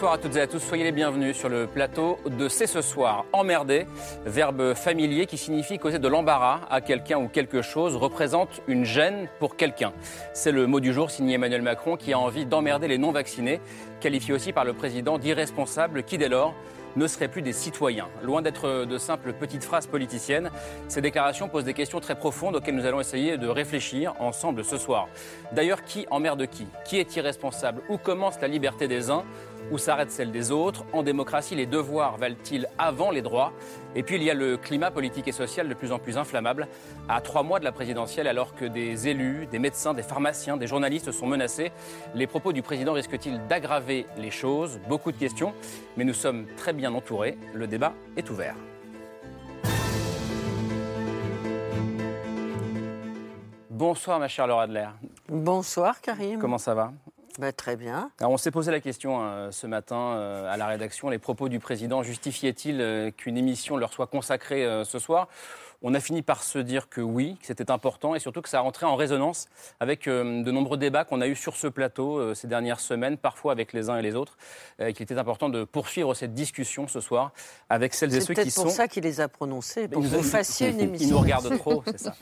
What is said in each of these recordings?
Bonsoir à toutes et à tous, soyez les bienvenus sur le plateau de C'est ce soir. Emmerder, verbe familier qui signifie causer de l'embarras à quelqu'un ou quelque chose, représente une gêne pour quelqu'un. C'est le mot du jour signé Emmanuel Macron qui a envie d'emmerder les non-vaccinés, qualifié aussi par le président d'irresponsable qui dès lors ne seraient plus des citoyens. Loin d'être de simples petites phrases politiciennes, ces déclarations posent des questions très profondes auxquelles nous allons essayer de réfléchir ensemble ce soir. D'ailleurs, qui emmerde qui? Qui est irresponsable? Où commence la liberté des uns? Où s'arrête celle des autres En démocratie, les devoirs valent-ils avant les droits? Et puis il y a le climat politique et social de plus en plus inflammable. À trois mois de la présidentielle, alors que des élus, des médecins, des pharmaciens, des journalistes sont menacés, les propos du président risquent-ils d'aggraver les choses? Beaucoup de questions, mais nous sommes très bien entourés. Le débat est ouvert. Bonsoir ma chère Laura Adler. Bonsoir Karim. Comment ça va? Bah, très bien. On s'est posé la question euh, ce matin euh, à la rédaction. Les propos du président justifiaient-ils euh, qu'une émission leur soit consacrée ce soir? On a fini par se dire que oui, que c'était important et surtout que ça rentrait en résonance avec euh, de nombreux débats qu'on a eus sur ce plateau euh, ces dernières semaines, parfois avec les uns et les autres, euh, qu'il était important de poursuivre cette discussion ce soir avec celles et ceux qui sont... C'est pour ça qu'il les a prononcés, pour que vous fassiez une émission. Ils nous regardent trop, c'est ça.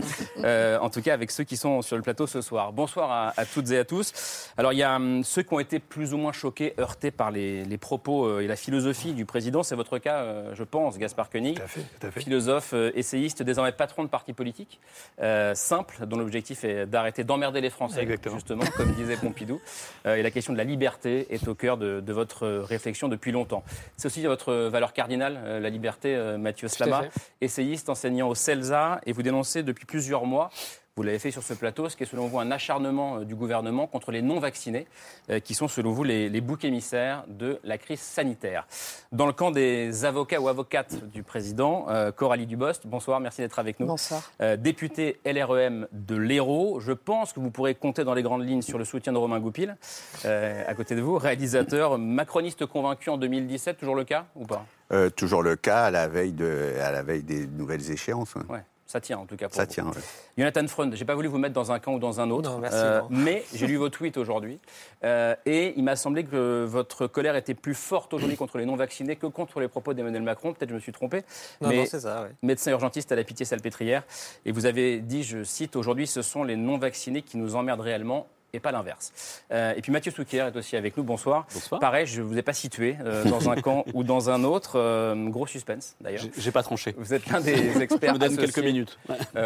en tout cas, avec ceux qui sont sur le plateau ce soir. Bonsoir à, toutes et à tous. Alors, il y a hum, ceux qui ont été plus ou moins choqués, heurtés par les, propos et la philosophie du président. C'est votre cas, je pense, Gaspard Koenig. Tout à fait, tout à fait. Philosophe, essayiste, désormais patron de parti politique, euh, simple, dont l'objectif est d'arrêter d'emmerder les Français, justement, comme disait Pompidou. Euh, et la question de la liberté est au cœur de, votre réflexion depuis longtemps. C'est aussi votre valeur cardinale, euh, la liberté, Mathieu Slama, essayiste, enseignant au CELSA, et vous dénoncez depuis plusieurs mois vous l'avez fait sur ce plateau, ce qui est selon vous un acharnement euh, du gouvernement contre les non-vaccinés, euh, qui sont selon vous les, boucs émissaires de la crise sanitaire. Dans le camp des avocats ou avocates du président, euh, Coralie Dubost, bonsoir, merci d'être avec nous. Bonsoir. députée LREM de l'Hérault, je pense que vous pourrez compter dans les grandes lignes sur le soutien de Romain Goupil, à côté de vous, réalisateur, macroniste convaincu en 2017, toujours le cas ou pas? Toujours le cas à la veille, de, à la veille des nouvelles échéances. Ouais. Ça tient en tout cas pour Ça tient, oui. Jonathan Freund, j'ai pas voulu vous mettre dans un camp ou dans un autre, non, merci, euh, mais j'ai lu vos tweets aujourd'hui euh, et il m'a semblé que votre colère était plus forte aujourd'hui contre les non-vaccinés que contre les propos d'Emmanuel Macron. Peut-être je me suis trompé. Non, mais c'est ça, oui. Médecin urgentiste à la Pitié-Salpêtrière et vous avez dit, je cite, aujourd'hui ce sont les non-vaccinés qui nous emmerdent réellement et pas l'inverse. Euh, et puis Mathieu Souquier est aussi avec nous. Bonsoir. Bonsoir. Pareil, je ne vous ai pas situé euh, dans un camp ou dans un autre. Euh, gros suspense, d'ailleurs. J'ai pas tranché. Vous êtes l'un des experts. je me donne quelques minutes.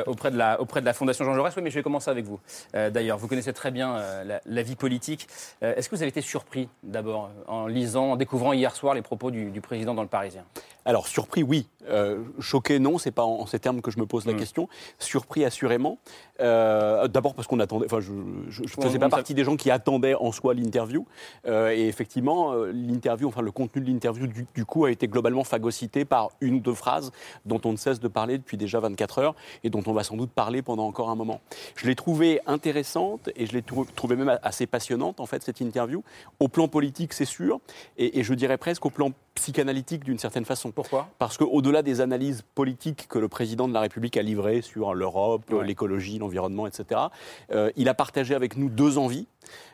auprès, de la, auprès de la Fondation Jean Jaurès. Oui, mais je vais commencer avec vous. d'ailleurs, vous connaissez très bien la, vie politique. Est-ce que vous avez été surpris, d'abord, en lisant, en découvrant hier soir les propos du, du président dans le Parisien? Alors, surpris, oui. Choqué, non, c'est pas en, ces termes que je me pose la mm. question. Surpris, assurément. D'abord parce qu'on attendait. Enfin, je ne faisais pas partie des gens qui attendaient en soi l'interview. Euh, et effectivement, l'interview, enfin, le contenu de l'interview, du, coup, a été globalement phagocyté par une ou deux phrases dont on ne cesse de parler depuis déjà 24 heures et dont on va sans doute parler pendant encore un moment. Je l'ai trouvée intéressante et je l'ai trouvée même assez passionnante, en fait, cette interview. Au plan politique, c'est sûr. Et, et je dirais presque au plan psychanalytique d'une certaine façon. Pourquoi? Parce qu'au-delà des analyses politiques que le président de la République a livrées sur l'Europe, l'écologie, l'environnement, etc., euh, il a partagé avec nous deux envies.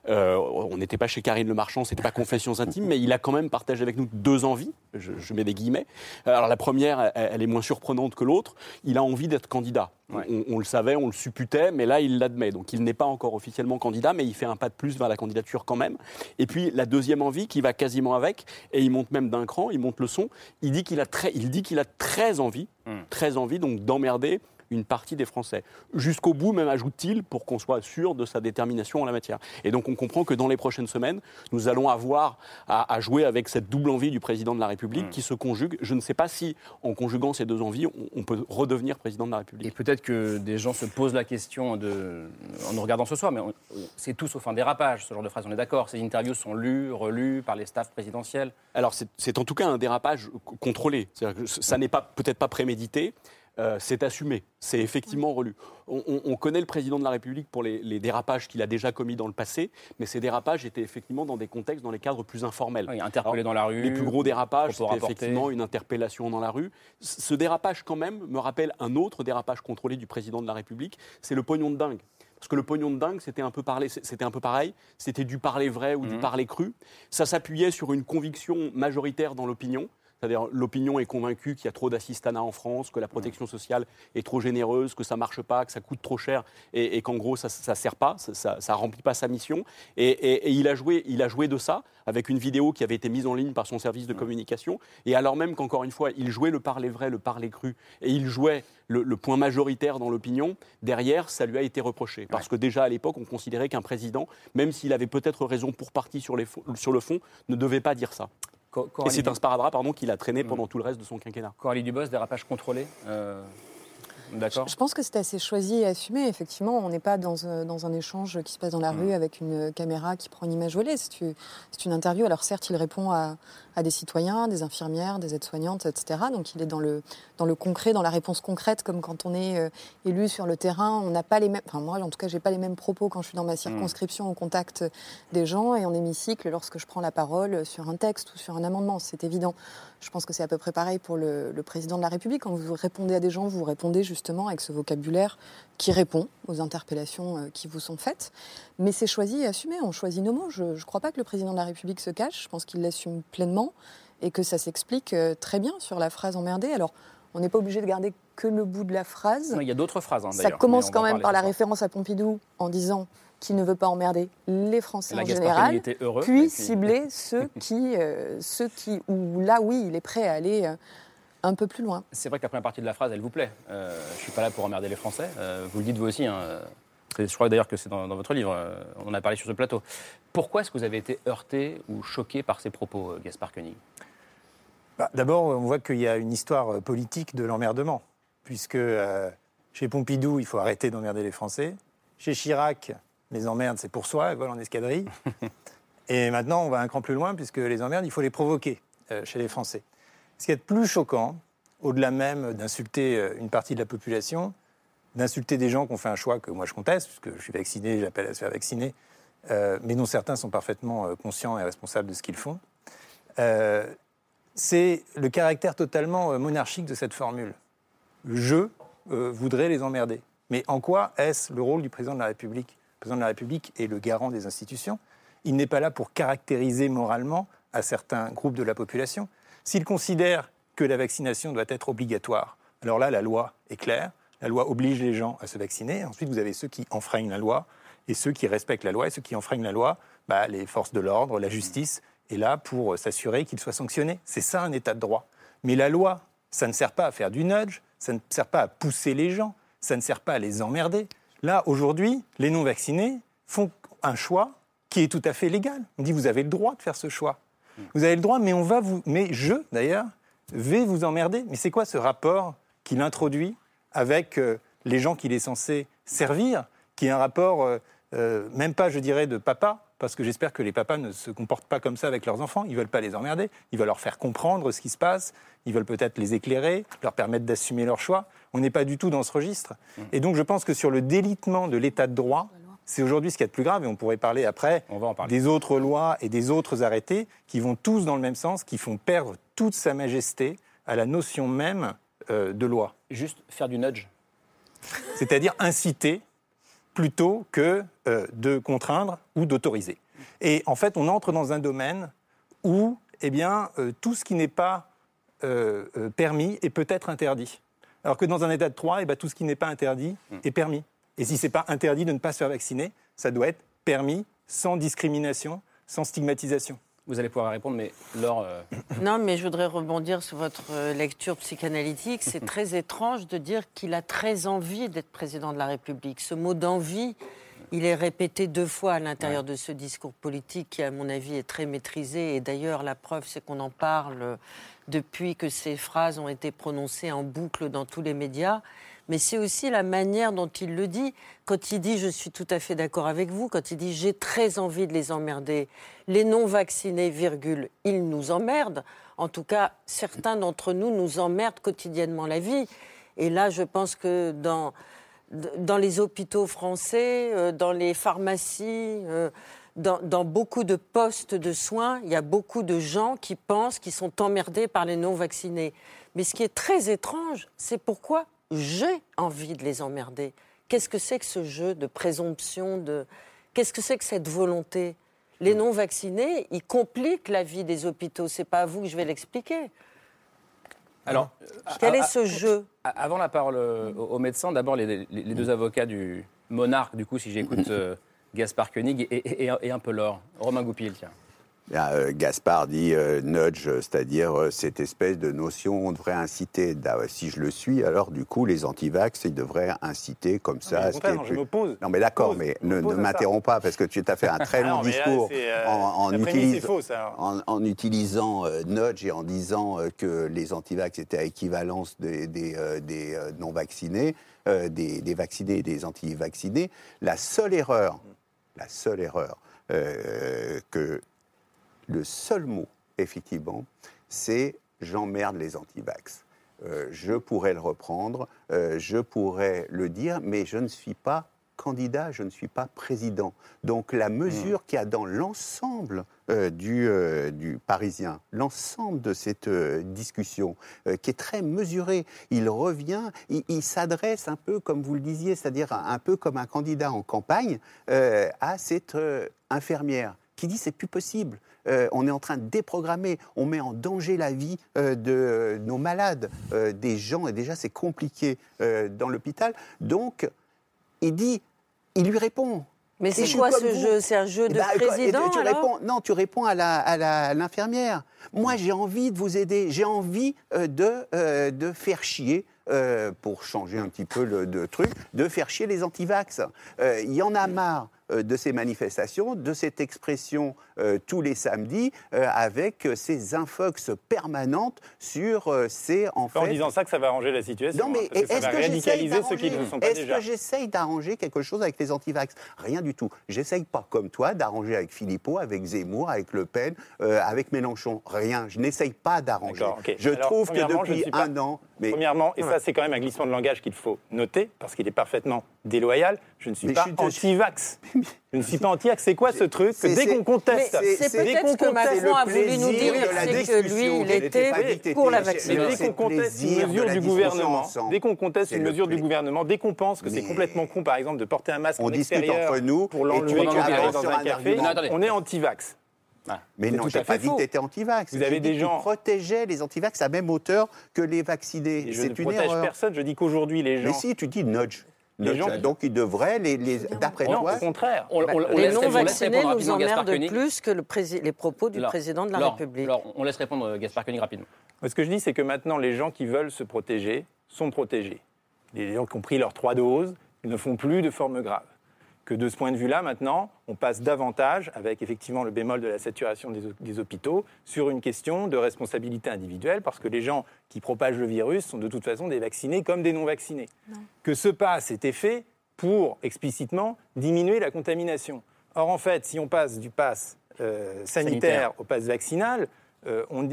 Euh, on n'était pas chez Karine Le Marchand, c'était pas Confessions intimes, mais il a quand même partagé avec nous deux envies. Je, mets des guillemets. Alors la première, elle, est moins surprenante que l'autre. Il a envie d'être candidat. On, le savait, on le supputait, mais là il l'admet. Donc il n'est pas encore officiellement candidat, mais il fait un pas de plus vers la candidature quand même. Et puis la deuxième envie qui va quasiment avec, et il monte même d'un cran, il monte le son. Il dit qu'il a très, il dit qu'il a très envie, hmm. très envie donc d'emmerder une partie des Français. Jusqu'au bout, même, ajoute-t-il, pour qu'on soit sûr de sa détermination en la matière. Et donc on comprend que dans les prochaines semaines, nous allons avoir à, jouer avec cette double envie du président de la République mm. qui se conjugue. Je ne sais pas si, en conjuguant ces deux envies, on, peut redevenir président de la République. Et peut-être que des gens se posent la question de, en nous regardant ce soir, mais c'est tout sauf un dérapage, ce genre de phrase, on est d'accord. Ces interviews sont lues, relues par les staffs présidentiels. Alors c'est en tout cas un dérapage contrôlé. Que ça n'est pas peut-être pas prémédité, euh, c'est assumé, c'est effectivement relu. On, connaît le président de la République pour les, dérapages qu'il a déjà commis dans le passé, mais ces dérapages étaient effectivement dans des contextes, dans les cadres plus informels. Oui, interpellé dans la rue. Les plus gros dérapages, c'était effectivement une interpellation dans la rue. Ce dérapage, quand même, me rappelle un autre dérapage contrôlé du président de la République, c'est le pognon de dingue. Parce que le pognon de dingue, c'était un peu, c'était un peu pareil. C'était du parler vrai ou du mmh. parler cru. Ça s'appuyait sur une conviction majoritaire dans l'opinion. C'est-à-dire l'opinion est convaincue qu'il y a trop d'assistanat en France, que la protection sociale est trop généreuse, que ça marche pas, que ça coûte trop cher et, qu'en gros ça ne sert pas, ça, ne remplit pas sa mission. Et, il, a joué, il a joué de ça avec une vidéo qui avait été mise en ligne par son service de communication. Et alors même qu'encore une fois, il jouait le parler vrai, le parler cru, et il jouait le, point majoritaire dans l'opinion, derrière, ça lui a été reproché. Parce que déjà à l'époque, on considérait qu'un président, même s'il avait peut-être raison pour partie sur, sur le fond, ne devait pas dire ça. Et c'est un sparadrap pardon, qu'il a traîné pendant tout le reste de son quinquennat. Coralie Dubos, dérapage contrôlé euh, je, pense que c'est assez choisi et assumé. Effectivement, on n'est pas dans, euh, dans, un échange qui se passe dans la mm. rue avec une caméra qui prend une image volée. C'est une interview. Alors certes, il répond à, à des citoyens, des infirmières, des aides-soignantes, etc. Donc il est dans le, dans le concret, dans la réponse concrète, comme quand on est euh, élu sur le terrain. On n'a pas les mêmes. Enfin, moi, en tout cas, j'ai pas les mêmes propos quand je suis dans ma mm. circonscription au contact des gens et en hémicycle lorsque je prends la parole sur un texte ou sur un amendement. C'est évident. Je pense que c'est à peu près pareil pour le, le, président de la République. Quand vous répondez à des gens, vous répondez justement avec ce vocabulaire qui répond aux interpellations euh, qui vous sont faites. Mais c'est choisi et assumé. On choisit nos mots. Je ne crois pas que le président de la République se cache. Je pense qu'il l'assume pleinement et que ça s'explique euh, très bien sur la phrase emmerdée. Alors, on n'est pas obligé de garder que le bout de la phrase. il y a d'autres phrases. Hein, ça commence quand même par la référence à Pompidou en disant qui ne veut pas emmerder les Français en général, puis, cibler ceux qui, euh, ceux qui, ou là oui, il est prêt à aller euh, un peu plus loin. C'est vrai que la première partie de la phrase, elle vous plaît. Euh, je suis pas là pour emmerder les Français. vous le dites vous aussi. Hein, je crois d'ailleurs que c'est dans, votre livre. on en a parlé sur ce plateau. Pourquoi est-ce que vous avez été heurté ou choqué par ces propos, Gaspard Koenig? Bah, D'abord, on voit qu'il y a une histoire politique de l'emmerdement, puisque chez Pompidou, il faut arrêter d'emmerder les Français. Chez Chirac, les emmerdes, c'est pour soi, volent en escadrille. Et maintenant, on va un cran plus loin, puisque les emmerdes, il faut les provoquer euh, chez les Français. Ce qui est plus choquant, au-delà même d'insulter euh, une partie de la population, d'insulter des gens qui ont fait un choix que moi je conteste, puisque je suis vacciné, j'appelle à se faire vacciner, euh, mais dont certains sont parfaitement conscients et responsables de ce qu'ils font, c'est le caractère totalement monarchique de cette formule. Je voudrais les emmerder. Mais en quoi est-ce le rôle du président de la République? Le président de la République est le garant des institutions. Il n'est pas là pour caractériser moralement à certains groupes de la population. S'il considère que la vaccination doit être obligatoire, alors là, la loi est claire. La loi oblige les gens à se vacciner. Ensuite, vous avez ceux qui enfreignent la loi et ceux qui respectent la loi. Et ceux qui enfreignent la loi, bah, les forces de l'ordre, la justice est là pour s'assurer qu'ils soient sanctionnés. C'est ça un état de droit. Mais la loi, ça ne sert pas à faire du nudge, ça ne sert pas à pousser les gens, ça ne sert pas à les emmerder. Là, aujourd'hui, les non-vaccinés font un choix qui est tout à fait légal. On dit, vous avez le droit de faire ce choix. Vous avez le droit, mais on va vous... Mais je, d'ailleurs, vais vous emmerder. Mais c'est quoi ce rapport qu'il introduit avec euh, les gens qu'il est censé servir, qui est un rapport, euh, euh, même pas, je dirais, de papa, parce que j'espère que les papas ne se comportent pas comme ça avec leurs enfants. Ils ne veulent pas les emmerder, ils veulent leur faire comprendre ce qui se passe, ils veulent peut-être les éclairer, leur permettre d'assumer leur choix. On n'est pas du tout dans ce registre. Mmh. Et donc je pense que sur le délitement de l'état de droit, c'est aujourd'hui ce qui est le plus grave, et on pourrait parler après des autres lois et des autres arrêtés qui vont tous dans le même sens, qui font perdre toute sa majesté à la notion même de loi. Juste faire du nudge C'est-à-dire inciter plutôt que euh, de contraindre ou d'autoriser. Et en fait, on entre dans un domaine où eh bien, euh, tout ce qui n'est pas permis est peut-être interdit. Alors que dans un état de droit, eh ben, tout ce qui n'est pas interdit hmm. est permis. Et si ce n'est pas interdit de ne pas se faire vacciner, ça doit être permis sans discrimination, sans stigmatisation. Vous allez pouvoir répondre, mais Laure. Euh, non, mais je voudrais rebondir sur votre euh, lecture psychanalytique. C'est très étrange de dire qu'il a très envie d'être président de la République. Ce mot d'envie, il est répété deux fois à l'intérieur de ce discours politique qui, à mon avis, est très maîtrisé. Et d'ailleurs, la preuve, c'est qu'on en parle depuis que ces phrases ont été prononcées en boucle dans tous les médias mais c'est aussi la manière dont il le dit. Quand il dit je suis tout à fait d'accord avec vous, quand il dit j'ai très envie de les emmerder, les non-vaccinés, virgule, ils nous emmerdent. En tout cas, certains d'entre nous nous emmerdent quotidiennement la vie. Et là, je pense que dans, dans les hôpitaux français, euh, dans les pharmacies, euh, dans, dans, beaucoup de postes de soins, il y a beaucoup de gens qui pensent qu'ils sont emmerdés par les non-vaccinés. Mais ce qui est très étrange, c'est pourquoi j'ai envie de les emmerder. Qu'est-ce que c'est que ce jeu de présomption de... Qu'est-ce que c'est que cette volonté? Les mm. non-vaccinés, ils compliquent la vie des hôpitaux. C'est pas à vous que je vais l'expliquer. Alors, quel est ce jeu? Avant la parole aux médecins, d'abord les, deux avocats du monarque, du coup, si j'écoute euh, Gaspard Koenig et, un peu l'or. Romain Goupil, tiens. Euh, Gaspard dit euh, nudge, c'est-à-dire euh, cette espèce de notion on devrait inciter. Si je le suis, alors du coup, les antivax, ils devraient inciter comme ça. Non, mais, je m'oppose. Non, mais d'accord, mais ne, m'interromps pas parce que tu as fait un très long discours en, en, utilisant nudge et en disant que les antivax étaient à équivalence des, des, non-vaccinés, des, des, vaccinés et des anti-vaccinés. La seule erreur, la seule erreur que le seul mot, effectivement, c'est j'emmerde les anti-vax. Euh, je pourrais le reprendre, euh, je pourrais le dire, mais je ne suis pas candidat, je ne suis pas président. Donc la mesure qu'il y a dans l'ensemble euh, du, du, Parisien, l'ensemble de cette discussion, qui est très mesurée, il revient, il, il s'adresse un peu, comme vous le disiez, c'est-à-dire un peu comme un candidat en campagne, à cette infirmière qui dit c'est plus possible. Euh, on est en train de déprogrammer, on met en danger la vie euh, de nos malades, euh, des gens, et déjà c'est compliqué dans l'hôpital. Donc, il dit, il lui répond. Mais c'est quoi ce jeu? C'est un jeu eh de ben, président tu réponds, Non, tu réponds à l'infirmière. Moi, j'ai envie de vous aider. J'ai envie de, de faire chier pour changer un petit peu le truc, de faire chier les antivax. Il y en a marre euh, de ces manifestations, de cette expression euh, tous les samedis, euh, avec ces infox permanentes sur ces en fait. En disant ça que ça va arranger la situation. Non, mais hein, est-ce que, radicaliser ceux qui ne sont pas Est-ce que j'essaye d'arranger quelque chose avec les antivax? Rien du tout. J'essaye pas comme toi d'arranger avec Philippot, avec Zemmour, avec Le Pen, avec Mélenchon. Rien. Je n'essaye pas d'arranger. Je trouve que depuis un an. Mais... Premièrement, et ça c'est quand même un glissement de langage qu'il faut noter, parce qu'il est parfaitement déloyal, je ne suis pas anti-vax. Je ne suis pas anti-vax. C'est quoi ce truc Dès qu'on conteste, c'est peut-être ce que Macron a voulu nous dire, c'est que lui, il était pour la vaccination. Dès qu'on conteste une mesure du gouvernement, dès qu'on conteste une mesure du gouvernement, dès qu'on pense que c'est complètement con, par exemple, de porter un masque en extérieur pour l'enlever dans un café, on est anti-vax. Mais non, je n'ai pas dit que tu étais anti-vax. Vous avez des gens. qui protégeaient les anti-vax à même hauteur que les vaccinés. Je ne protège personne. Je dis qu'aujourd'hui, les gens. Mais si, tu dis nudge. Donc ils devraient, les, les d'après toi... Non, au contraire. On, les non-vaccinés nous emmerdent plus que le les propos du président de la République. Alors, on laisse répondre euh, Gaspard Koenig rapidement. Ce que je dis, c'est que maintenant, les gens qui veulent se protéger sont protégés. Les gens qui ont pris leurs trois doses, ils ne font plus de formes graves que de ce point de vue-là, maintenant, on passe davantage, avec effectivement le bémol de la saturation des, hôpitaux, sur une question de responsabilité individuelle, parce que les gens qui propagent le virus sont de toute façon des vaccinés comme des non-vaccinés. Que ce passe était fait pour explicitement diminuer la contamination. Or, en fait, si on passe du pass euh, sanitaire, au pass vaccinal, euh, on,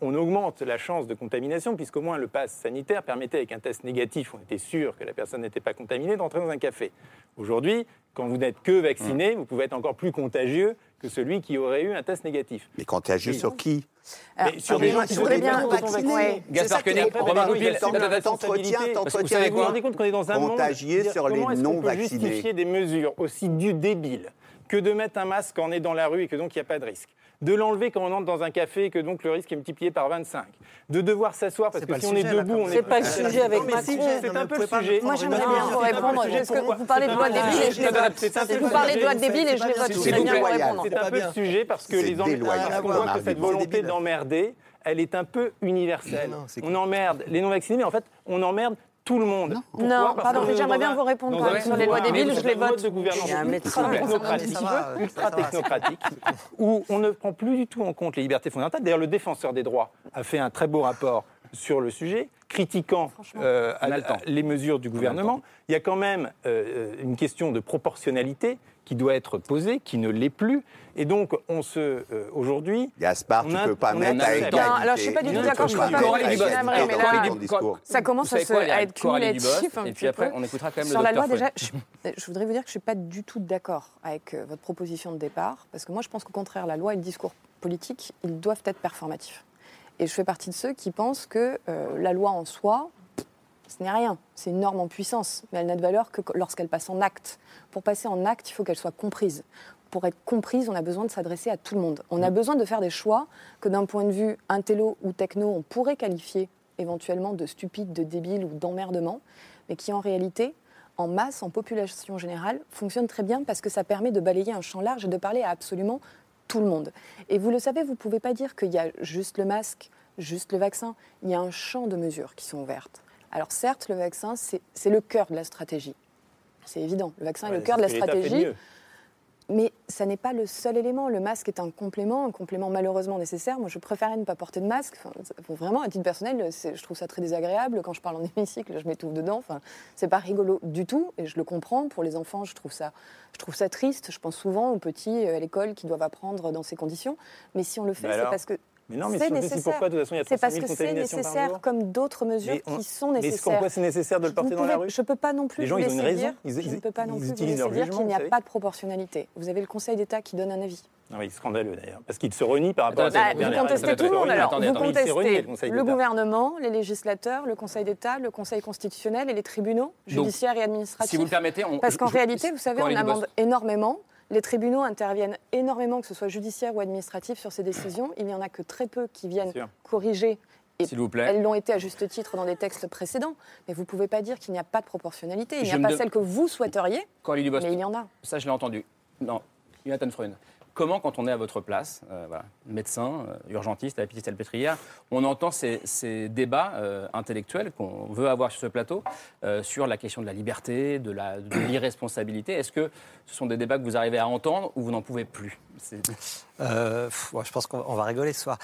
on, augmente la chance de contamination, puisqu'au moins le pass sanitaire permettait, avec un test négatif, on était sûr que la personne n'était pas contaminée, d'entrer dans un café. Aujourd'hui, quand vous n'êtes que vacciné, vous pouvez être encore plus contagieux que celui qui aurait eu un test négatif. Mais contagieux sur qui? Sur des gens qui sont bien vaccinés. Gaspard Koenig, Romain Goupil, t'entretiens, t'entretiens. Vous vous rendez compte qu'on est dans un monde sur les non vaccinés. justifier des mesures aussi débiles que de mettre un masque quand on est dans la rue et que donc il n'y a pas de risque de l'enlever quand on entre dans un café et que donc le risque est multiplié par 25, de devoir s'asseoir parce que si on est debout, on est. C'est pas le sujet avec Macron. C'est un peu le sujet. Moi, j'aimerais bien vous répondre. Vous parlez de loi débile et je les vote. Vous parlez de loi débile et je les vote. C'est un peu le sujet parce que les on voit que cette volonté d'emmerder, elle est un peu universelle. On emmerde les non-vaccinés, mais en fait, on emmerde tout le monde. non, pardon, mais j'aimerais bien vous répondre sur les lois débiles, je les vote. de gouvernance ultra technocratique, ultra technocratique. Où on ne prend plus du tout en compte les libertés fondamentales. D'ailleurs, le défenseur des droits a fait un très beau rapport sur le sujet, critiquant euh, les mesures du gouvernement. Il y a quand même euh, une question de proportionnalité qui doit être posée, qui ne l'est plus. Et donc, on se. Euh, aujourd'hui. Gaspard, tu ne peux pas mettre à égalité. alors, je ne suis pas du tout d'accord. Je ne pas Ça commence à, être cumulatif. Et puis après, on écoutera quand même Sur la loi, déjà, je, voudrais vous dire que je ne suis pas du tout d'accord avec votre proposition de départ. Parce que moi, je pense qu'au contraire, la loi et le discours politique, ils doivent être performatifs. Et je fais partie de ceux qui pensent que euh, la loi en soi, ce n'est rien. C'est une norme en puissance, mais elle n'a de valeur que lorsqu'elle passe en acte. Pour passer en acte, il faut qu'elle soit comprise. Pour être comprise, on a besoin de s'adresser à tout le monde. On a besoin de faire des choix que d'un point de vue intello ou techno, on pourrait qualifier éventuellement de stupide, de débile ou d'emmerdement, mais qui en réalité, en masse, en population générale, fonctionnent très bien parce que ça permet de balayer un champ large et de parler à absolument tout le monde. Et vous le savez, vous ne pouvez pas dire qu'il y a juste le masque, juste le vaccin. Il y a un champ de mesures qui sont ouvertes. Alors certes, le vaccin, c'est le cœur de la stratégie. C'est évident. Le vaccin est le cœur de la stratégie. Mais ça n'est pas le seul élément. Le masque est un complément, un complément malheureusement nécessaire. Moi, je préférais ne pas porter de masque. vraiment, à titre personnel, je trouve ça très désagréable. Quand je parle en hémicycle, je m'étouffe dedans. Enfin, c'est pas rigolo du tout. Et je le comprends. Pour les enfants, je trouve ça, je trouve ça triste. Je pense souvent aux petits euh, à l'école qui doivent apprendre dans ces conditions. Mais si on le fait, c'est parce que mais non, mais c'est nécessaire. Pourquoi, de toute façon, il y a C'est parce que c'est nécessaire, comme d'autres mesures qui sont nécessaires. Mais pourquoi c'est nécessaire de le porter dans la rue Je ne peux pas non plus Les gens, ils ont une raison. je ne peux pas non plus vous laisser dire qu'il n'y a pas de proportionnalité. Vous avez le Conseil d'État qui donne un avis. Ah oui, scandaleux d'ailleurs, parce qu'il se renie par rapport à ça. Vous contestez tout le monde alors. Vous contestez le gouvernement, les législateurs, le Conseil d'État, le Conseil constitutionnel et les tribunaux judiciaires et administratifs. Si vous le permettez, on... Parce qu'en réalité, vous savez, on amende énormément. Les tribunaux interviennent énormément, que ce soit judiciaire ou administratif, sur ces décisions. Il n'y en a que très peu qui viennent corriger. Et vous plaît. elles l'ont été à juste titre dans des textes précédents. Mais vous ne pouvez pas dire qu'il n'y a pas de proportionnalité. Il n'y a pas celle que vous souhaiteriez, mais il y en a. Ça, je l'ai entendu. Non, Jonathan Freund. Comment, quand on est à votre place, euh, médecin, euh, urgentiste à la Salpêtrière, on entend ces, débats euh, intellectuels qu'on veut avoir sur ce plateau sur la question de la liberté, de l'irresponsabilité Est-ce que ce sont des débats que vous arrivez à entendre ou vous n'en pouvez plus? Je pense qu'on va rigoler ce soir.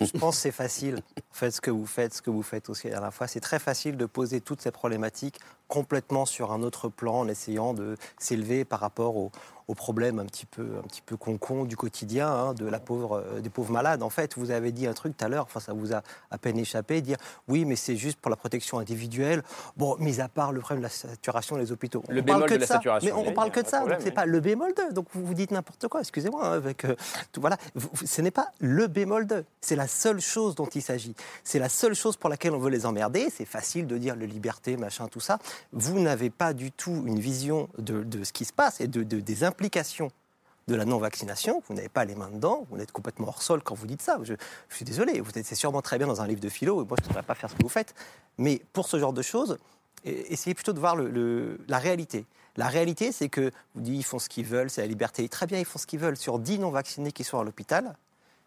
Je, pense que c'est facile. Faites ce que vous faites, ce que vous faites aussi à la fois. C'est très facile de poser toutes ces problématiques complètement sur un autre plan en essayant de s'élever par rapport aux, aux problèmes un petit peu, un petit peu concon du quotidien hein, de la pauvre, euh, des pauvres malades. En fait, vous avez dit un truc tout à l'heure, enfin, ça vous a à peine échappé, dire oui, mais c'est juste pour la protection individuelle. Bon, mis à part le problème de la saturation des hôpitaux. Le bémol de, la saturation. Mais on, parle que de ça, donc c'est pas le bémol de. Donc vous vous dites n'importe quoi, excusez-moi, hein, avec euh, tout, voilà. Ce n'est pas le bémol de. C'est la seule chose dont il s'agit. C'est la seule chose pour laquelle on veut les emmerder. C'est facile de dire le liberté, machin, tout ça. Vous n'avez pas du tout une vision de, ce qui se passe et de, de des implications de la non-vaccination, vous n'avez pas les mains dedans, vous êtes complètement hors sol quand vous dites ça. Je, suis désolé, vous êtes sûrement très bien dans un livre de philo, moi je ne devrais pas faire ce que vous faites. Mais pour ce genre de choses, essayez plutôt de voir la réalité. La réalité, c'est que vous dites ils font ce qu'ils veulent, c'est la liberté. Très bien, ils font ce qu'ils veulent. Sur 10 non-vaccinés qui sont à l'hôpital,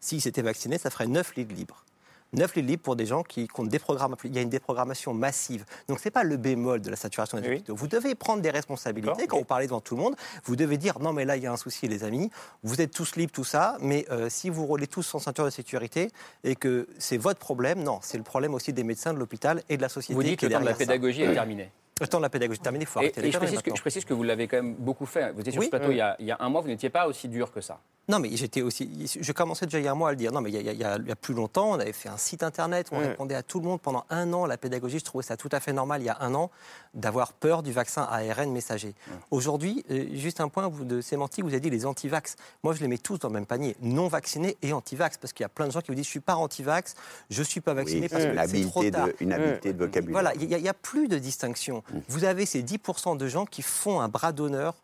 s'ils étaient vaccinés, ça ferait 9 lits libres. 9 lits libres pour des gens qui comptent déprogrammation. Il y a une déprogrammation massive. Donc, ce n'est pas le bémol de la saturation des hôpitaux. Vous devez prendre des responsabilités. Quand vous parlez devant tout le monde, vous devez dire non, mais là, il y a un souci, les amis. Vous êtes tous libres, tout ça. Mais euh, si vous roulez tous sans ceinture de sécurité et que c'est votre problème, non, c'est le problème aussi des médecins de l'hôpital et de la société. Vous dites que le temps de la pédagogie est terminé. Le temps de la pédagogie est terminé, il faut arrêter et je, précise que, je, précise que, vous l'avez quand même beaucoup fait. Vous étiez sur ce plateau il, y a, il, y a, un mois, vous n'étiez pas aussi dur que ça. Non, mais j'étais aussi. Je commençais déjà il y a un mois à le dire. Non, mais il y, a, plus longtemps, on avait fait un site internet, on répondait à tout le monde pendant un an. La pédagogie, je trouvais ça tout à fait normal il y a un an d'avoir peur du vaccin ARN messager. Aujourd'hui, euh, juste un point de sémantique, vous avez dit les anti-vax. Moi, je les mets tous dans le même panier, non vaccinés et anti-vax, parce qu'il y a plein de gens qui vous disent je suis pas anti-vax, je suis pas vacciné parce que c'est trop tard. une habileté de vocabulaire. Voilà, il n'y a, a, plus de distinction. Vous avez ces 10% de gens qui font un bras d'honneur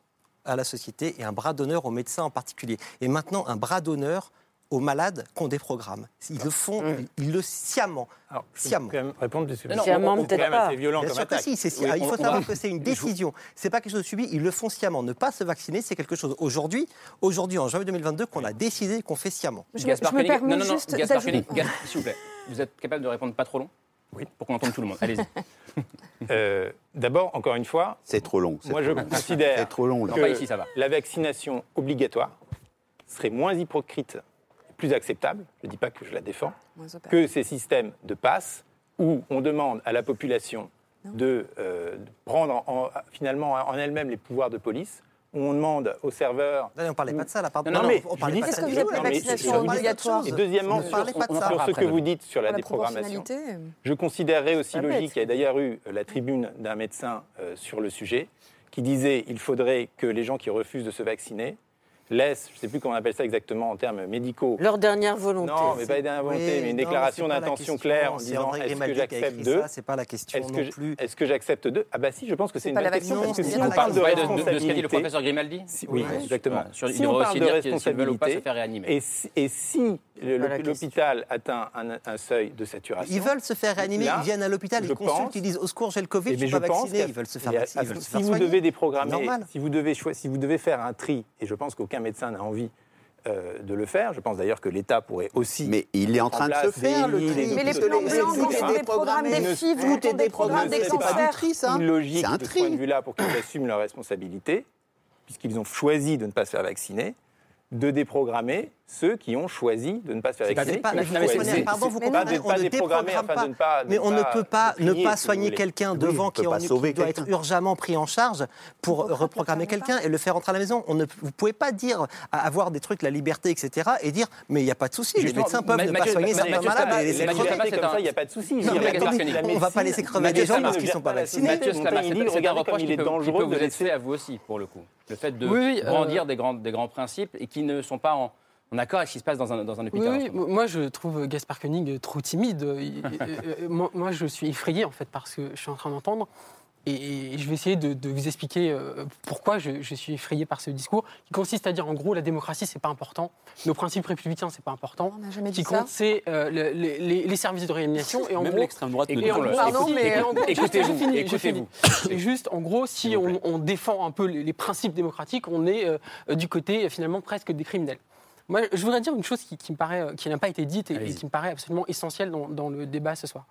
à la société et un bras d'honneur aux médecins en particulier. Et maintenant, un bras d'honneur aux malades qu'on déprogramme. Ils le font, mmh. ils le sciemment. Alors, sciemment. Je peux répondre dessus. Sciemment, peut-être pas. C'est violent Bien comme sûr attaque. Que si, oui, il faut savoir que c'est une décision. C'est pas quelque chose de subi. Ils le font sciemment. Ne pas se vacciner, c'est quelque chose. Aujourd'hui, aujourd'hui en janvier 2022, qu'on a décidé qu'on fait sciemment. Je, Gaspard je me permets non, non, non, Gaspard s'il vous plaît. Vous êtes capable de répondre pas trop long? Oui. Pour qu'on entende tout le monde. Allez-y. Euh, d'abord, encore une fois, c'est trop long. Moi, je considère trop long, que ici, ça va. la vaccination obligatoire serait moins hypocrite plus acceptable, je ne dis pas que je la défends, que ces systèmes de passe où on demande à la population de, euh, prendre finalement en elle-même les pouvoirs de police, où on demande aux serveurs. on ne parlait pas de ça, là, pardon. Non, mais on parlait pas de ça. Est-ce que vous appelez vaccination obligatoire Et deuxièmement, sur, sur, ce que vous dites sur la, déprogrammation, je considérerais aussi logique, il y a d'ailleurs eu la tribune d'un médecin euh, sur le sujet, qui disait qu'il faudrait que les gens qui refusent de se vacciner laisse, je ne sais plus comment on appelle ça exactement en termes médicaux. Leur dernière volonté. Non, mais pas une dernière volonté, mais une déclaration d'intention claire en disant est-ce que j'accepte deux C'est pas la question est-ce que, plus. Est-ce que j'accepte deux? Ah bah si, je pense que c'est une bonne question. Parce que si on parle de responsabilité, de ce qu'a dit le professeur Grimaldi? Oui, exactement. Si on parle de responsabilité, et si l'hôpital atteint un, seuil de saturation. Ils veulent se faire réanimer, ils viennent à l'hôpital, ils consultent, ils disent au secours, j'ai le Covid, je suis pas vacciné, ils veulent se faire vacciner. Si vous devez déprogrammer, si vous devez faire un tri, et je pense qu'aucun médecin n'a envie euh, de le faire. Je pense d'ailleurs que l'État pourrait aussi. Mais il est en train de se faire le tri. Mais les plans blancs, quand des programmes des FIV, tout des programmes des cancers. C'est une logique de ce point de vue-là pour qu'ils assument leurs responsabilités, puisqu'ils ont choisi de ne pas se faire vacciner de déprogrammer ceux qui ont choisi de ne pas se faire vacciner. pardon, vous comprenez, on ne déprogramme pas. Mais on ne peut pas ne pas soigner quelqu'un devant qui, doit être urgemment pris en charge pour reprogrammer quelqu'un et le faire entrer à la maison. On ne, vous ne pouvez pas dire, avoir des trucs, la liberté, etc., et dire, mais il n'y a pas de souci, les médecins peuvent ne pas soigner certains malades et laisser crever. comme ça, il n'y a pas de souci. On ne va pas laisser crever des gens parce qu'ils ne sont pas vaccinés. Mathieu c'est un reproche qui peut vous être fait à vous aussi, pour le coup. Le fait de brandir des grands principes et qui ne sont pas en en accord avec ce qui se passe dans un, dans un hôpital. Oui, moi je trouve Gaspard Koenig trop timide. Euh, moi, je suis effrayé en fait par ce que je suis en train d'entendre. Et je vais essayer de, vous expliquer euh, pourquoi je, suis effrayé par ce discours, qui consiste à dire en gros la démocratie c'est pas important, nos principes républicains c'est pas important. On jamais dit qui compte c'est euh, les, services de réanimation et en Même l'extrême droite et, pardon, mais écoutez-vous, écoutez-vous. juste en gros si on, défend un peu les, principes démocratiques, on est du côté finalement presque des criminels. Moi, je voudrais dire une chose qui, me paraît, qui n'a pas été dite et, qui me paraît absolument essentielle dans le débat ce soir.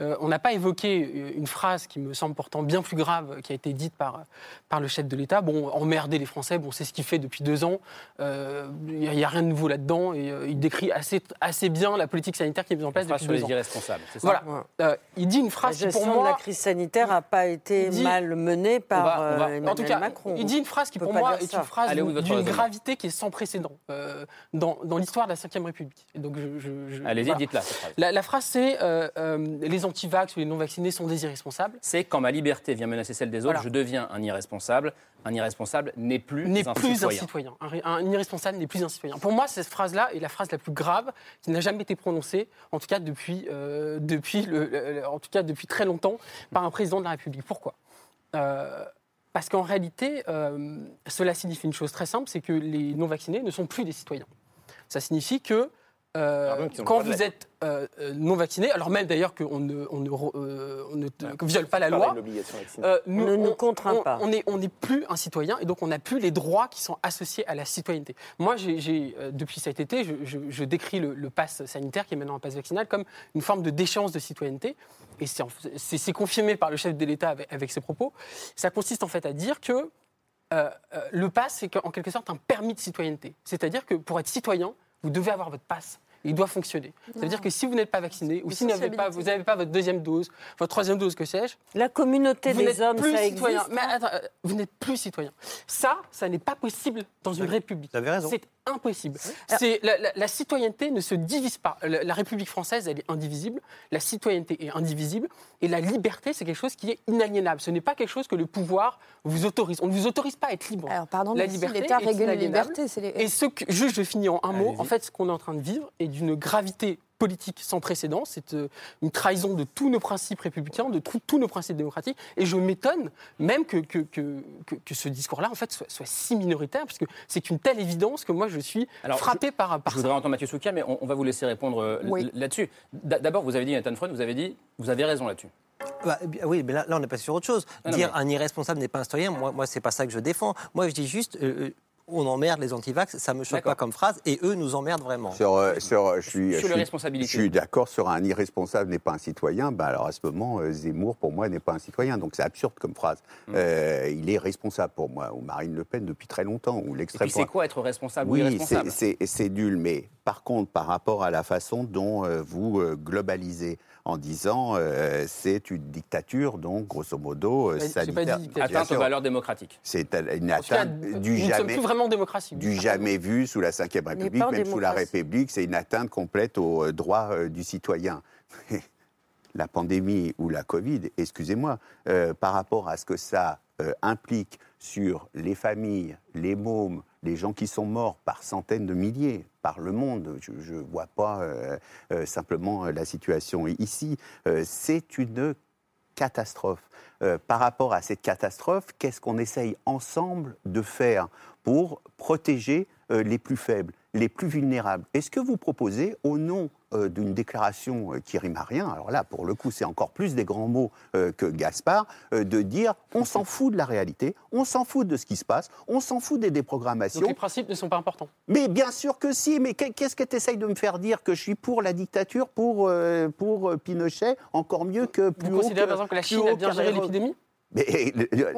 Euh, on n'a pas évoqué euh, une phrase qui me semble pourtant bien plus grave, qui a été dite par, par le chef de l'État. Bon, emmerder les Français, bon, c'est ce qu'il fait depuis deux ans. Il euh, n'y a, rien de nouveau là-dedans. Et il décrit assez, assez bien la politique sanitaire qui est mise en place depuis deux ans. les irresponsables, c'est ça Voilà. il dit une phrase la qui, pour moi... de la crise sanitaire n'a pas été mal menée par Emmanuel en tout cas, Macron. Il dit une phrase qui, pour moi, est une phrase d'une gravité qui est sans précédent dans, dans l'histoire de la Ve République. donc je, Allez-y, dites-la. La, la, phrase, c'est les antivax ou les non vaccinés sont des irresponsables. C'est quand ma liberté vient menacer celle des autres, je deviens un irresponsable. Un irresponsable n'est plus, un, plus citoyen. un citoyen. Un, irresponsable n'est plus un citoyen. Pour moi, cette phrase-là est la phrase la plus grave qui n'a jamais été prononcée, en tout cas depuis, euh, depuis, le, en tout cas depuis très longtemps, par un président de la République. Pourquoi? Euh, Parce qu'en réalité, euh, cela signifie une chose très simple, c'est que les non-vaccinés ne sont plus des citoyens. Ça signifie que quand vous êtes euh, euh, non vaccinés, alors même d'ailleurs qu'on ne, on ne, euh, on ne viole pas la loi, nous, ne nous contraint pas. On n'est on plus un citoyen et donc on n'a plus les droits qui sont associés à la citoyenneté. Moi, j'ai, depuis cet été, je, je, décris le, le pass sanitaire, qui est maintenant un pass vaccinal, comme une forme de déchéance de citoyenneté. Et c'est confirmé par le chef de l'État avec, avec, ses propos. Ça consiste en fait à dire que le pass, c'est en quelque sorte un permis de citoyenneté. C'est-à-dire que pour être citoyen, vous devez avoir votre passe il doit fonctionner. Ça veut dire que si vous n'êtes pas vacciné, ou si vous n'avez pas, pas votre deuxième dose, votre troisième dose, que sais-je. La communauté des hommes, plus ça citoyen. existe. Mais attends, euh, vous n'êtes plus citoyen. Ça, ça n'est pas possible dans une république. Vous avez raison impossible. C'est la, citoyenneté ne se divise pas. La, République française, elle est indivisible. La citoyenneté est indivisible. Et la liberté, c'est quelque chose qui est inaliénable. Ce n'est pas quelque chose que le pouvoir vous autorise. On ne vous autorise pas à être libre. Alors, pardon, la liberté régule la liberté. Et ce que, juste, je finis en un mot. En fait, ce qu'on est en train de vivre est d'une gravité politique sans précédent, c'est euh, une trahison de tous nos principes républicains, de tous nos principes démocratiques. Et je m'étonne même que, que, que, que, ce discours-là, en fait, soit, soit, si minoritaire, parce que c'est une telle évidence que moi, je suis frappé par, par Je voudrais entendre Mathieu Soukia, mais on, va vous laisser répondre euh, là-dessus. D'abord, vous avez dit, Nathan Freud, vous avez dit, vous avez raison là-dessus. Bah, eh oui, mais là, on est passé sur autre chose. Dire un irresponsable n'est pas un citoyen, moi, moi c'est pas ça que je défends. Moi, je dis juste, euh, on emmerde les antivax, ça me choque pas comme phrase, et eux nous emmerdent vraiment. Sur, euh, sur, je suis, sur je, suis, je suis d'accord sur un irresponsable n'est pas un citoyen. Bah alors à ce moment, euh, Zemmour pour moi n'est pas un citoyen, donc c'est absurde comme phrase. Hmm. Euh, il est responsable pour moi, ou Marine Le Pen depuis très longtemps, ou l'extrême. c'est quoi être responsable oui, ou irresponsable? c'est nul, mais par contre, par rapport à la façon dont vous globalisez en disant euh, c'est une dictature, donc grosso modo euh, sanitaire. atteinte aux valeurs démocratiques. C'est une atteinte du jamais, vraiment démocratie, du jamais vu sous la Ve République, même sous la République, c'est une atteinte complète aux euh, droits du citoyen. la pandémie ou la Covid, excusez-moi, par rapport à ce que ça implique sur les familles, les mômes, les gens qui sont morts par centaines de milliers, par le monde. Je ne vois pas euh, euh, simplement euh, la situation ici. c'est une catastrophe. par rapport à cette catastrophe, qu'est-ce qu'on essaye ensemble de faire pour protéger les plus faibles, les plus vulnérables. Est-ce que vous proposez, au nom euh, d'une déclaration euh, qui rime à rien, alors là, pour le coup, c'est encore plus des grands mots euh, que Gaspard, de dire on s'en fout de la réalité, on s'en fout de ce qui se passe, on s'en fout des déprogrammations. Donc les principes ne sont pas importants. Mais bien sûr que si, mais qu'est-ce que tu essayes de me faire dire Que je suis pour la dictature, pour, pour Pinochet, encore mieux que plus Vous considérez par exemple que la Chine a bien géré l'épidémie mais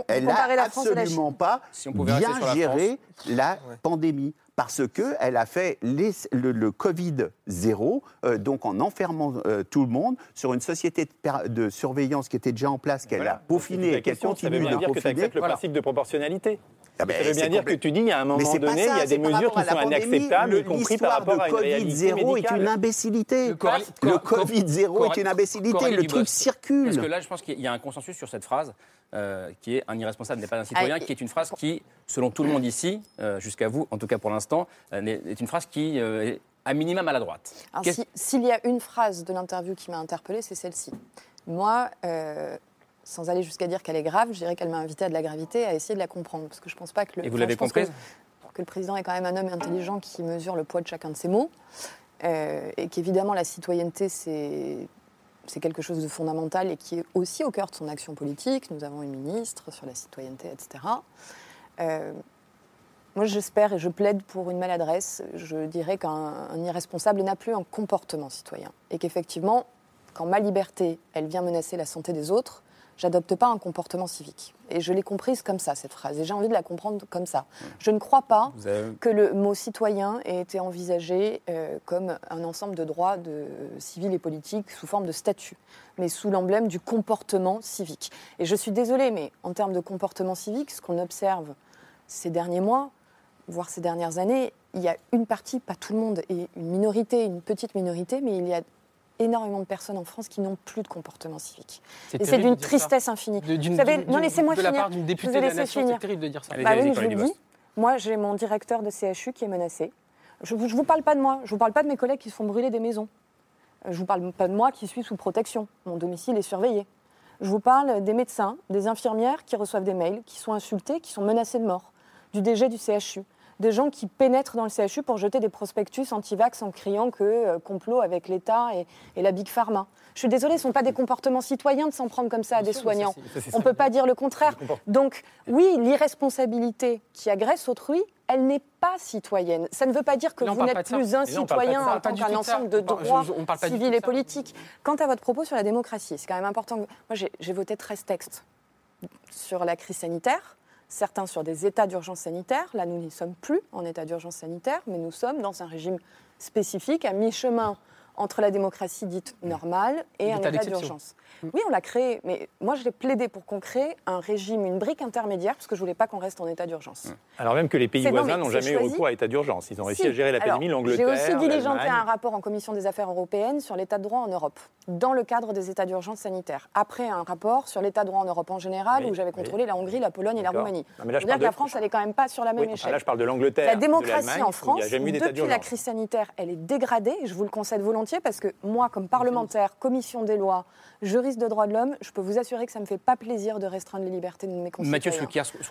elle n'a absolument pas bien géré la pandémie parce qu'elle a fait le, Covid zéro, euh, donc en enfermant euh, tout le monde sur une société de, surveillance qui était déjà en place, qu'elle a peaufinée et qu'elle continue de dire que tu acceptes le principe de proportionnalité ah ben, ça veut bien dire que tu dis, à un moment donné, il y a des mesures qui sont inacceptables, y compris par rapport à une Covid zéro est une imbécilité. Le, Covid zéro est une imbécilité. Le truc circule. Parce que là, je pense qu'il y a un consensus sur cette phrase. Euh, qui est un irresponsable n'est pas un citoyen, ah, qui est une phrase qui, selon tout le monde ici, euh, jusqu'à vous, en tout cas pour l'instant, euh, est une phrase qui est à minimum à la droite. S'il y a une phrase de l'interview qui m'a interpellée, c'est celle-ci. Moi, sans aller jusqu'à dire qu'elle est grave, je dirais qu'elle m'a invité à de la gravité, à essayer de la comprendre. Parce que je pense pas que le, Et vous l'avez comprise que, le président est quand même un homme intelligent qui mesure le poids de chacun de ses mots. et qu'évidemment, la citoyenneté, c'est c'est quelque chose de fondamental et qui est aussi au cœur de son action politique. Nous avons une ministre sur la citoyenneté, etc. Euh, moi, j'espère et je plaide pour une maladresse. Je dirais qu'un irresponsable n'a plus un comportement citoyen. Et qu'effectivement, quand ma liberté, elle vient menacer la santé des autres, j'adopte pas un comportement civique. Et je l'ai comprise comme ça, cette phrase. Et j'ai envie de la comprendre comme ça. Je ne crois pas que le mot citoyen ait été envisagé euh, comme un ensemble de droits de, civils et politiques sous forme de statut, mais sous l'emblème du comportement civique. Et je suis désolée, mais en termes de comportement civique, ce qu'on observe ces derniers mois, voire ces dernières années, il y a une partie, pas tout le monde, et une minorité, une petite minorité, mais il y a énormément de personnes en France qui n'ont plus de comportement civique. Et c'est d'une tristesse infinie. vous savez, non, laissez-moi finir. De la part d'une députée de la Nation, c'est terrible de dire ça. Bah oui, je le dis. Moi, j'ai mon directeur de CHU qui est menacé. Je ne vous parle pas de moi, je ne vous parle pas de mes collègues qui se font brûler des maisons. Je ne vous parle pas de moi qui suis sous protection. Mon domicile est surveillé. Je vous parle des médecins, des infirmières qui reçoivent des mails, qui sont insultés, qui sont menacés de mort, du DG du CHU des gens qui pénètrent dans le CHU pour jeter des prospectus anti-vax en criant que euh, complot avec l'État et, la Big Pharma. Je suis désolée, ce ne sont pas des comportements citoyens de s'en prendre comme ça à des soignants. On ne peut pas dire le contraire. Donc oui, l'irresponsabilité qui agresse autrui, elle n'est pas citoyenne. Ça ne veut pas dire que vous n'êtes plus un citoyen en tant qu'un ensemble de droits civils et politiques. Quant à votre propos sur la démocratie, c'est quand même important. Moi, j'ai voté 13 textes sur la crise sanitaire certains sur des états d'urgence sanitaire. Là, nous n'y sommes plus en état d'urgence sanitaire, mais nous sommes dans un régime spécifique, à mi-chemin entre la démocratie dite normale et un état d'urgence. Oui, on l'a créé, mais moi je l'ai plaidé pour qu'on crée un régime, une brique intermédiaire, parce que je voulais pas qu'on reste en état d'urgence. Mmh. Alors même que les pays voisins n'ont jamais eu recours à état d'urgence. Ils ont réussi à gérer la pandémie, l'Angleterre. J'ai aussi diligenté un rapport en commission des affaires européennes sur l'état de droit en Europe, dans le cadre des états d'urgence sanitaires. Après un rapport sur l'état de droit en Europe en général, où j'avais contrôlé la Hongrie, la Pologne et la Roumanie. mais là, je dire que la France, elle est quand même pas sur la même échelle. Là, je parle de l'Angleterre. La démocratie en France, depuis la crise sanitaire, elle est dégradée. Je vous le concède volontiers parce que moi, comme parlementaire, commission des lois, juriste de droits de l'homme, je peux vous assurer que ça ne me fait pas plaisir de restreindre les libertés de mes concitoyens. Mathieu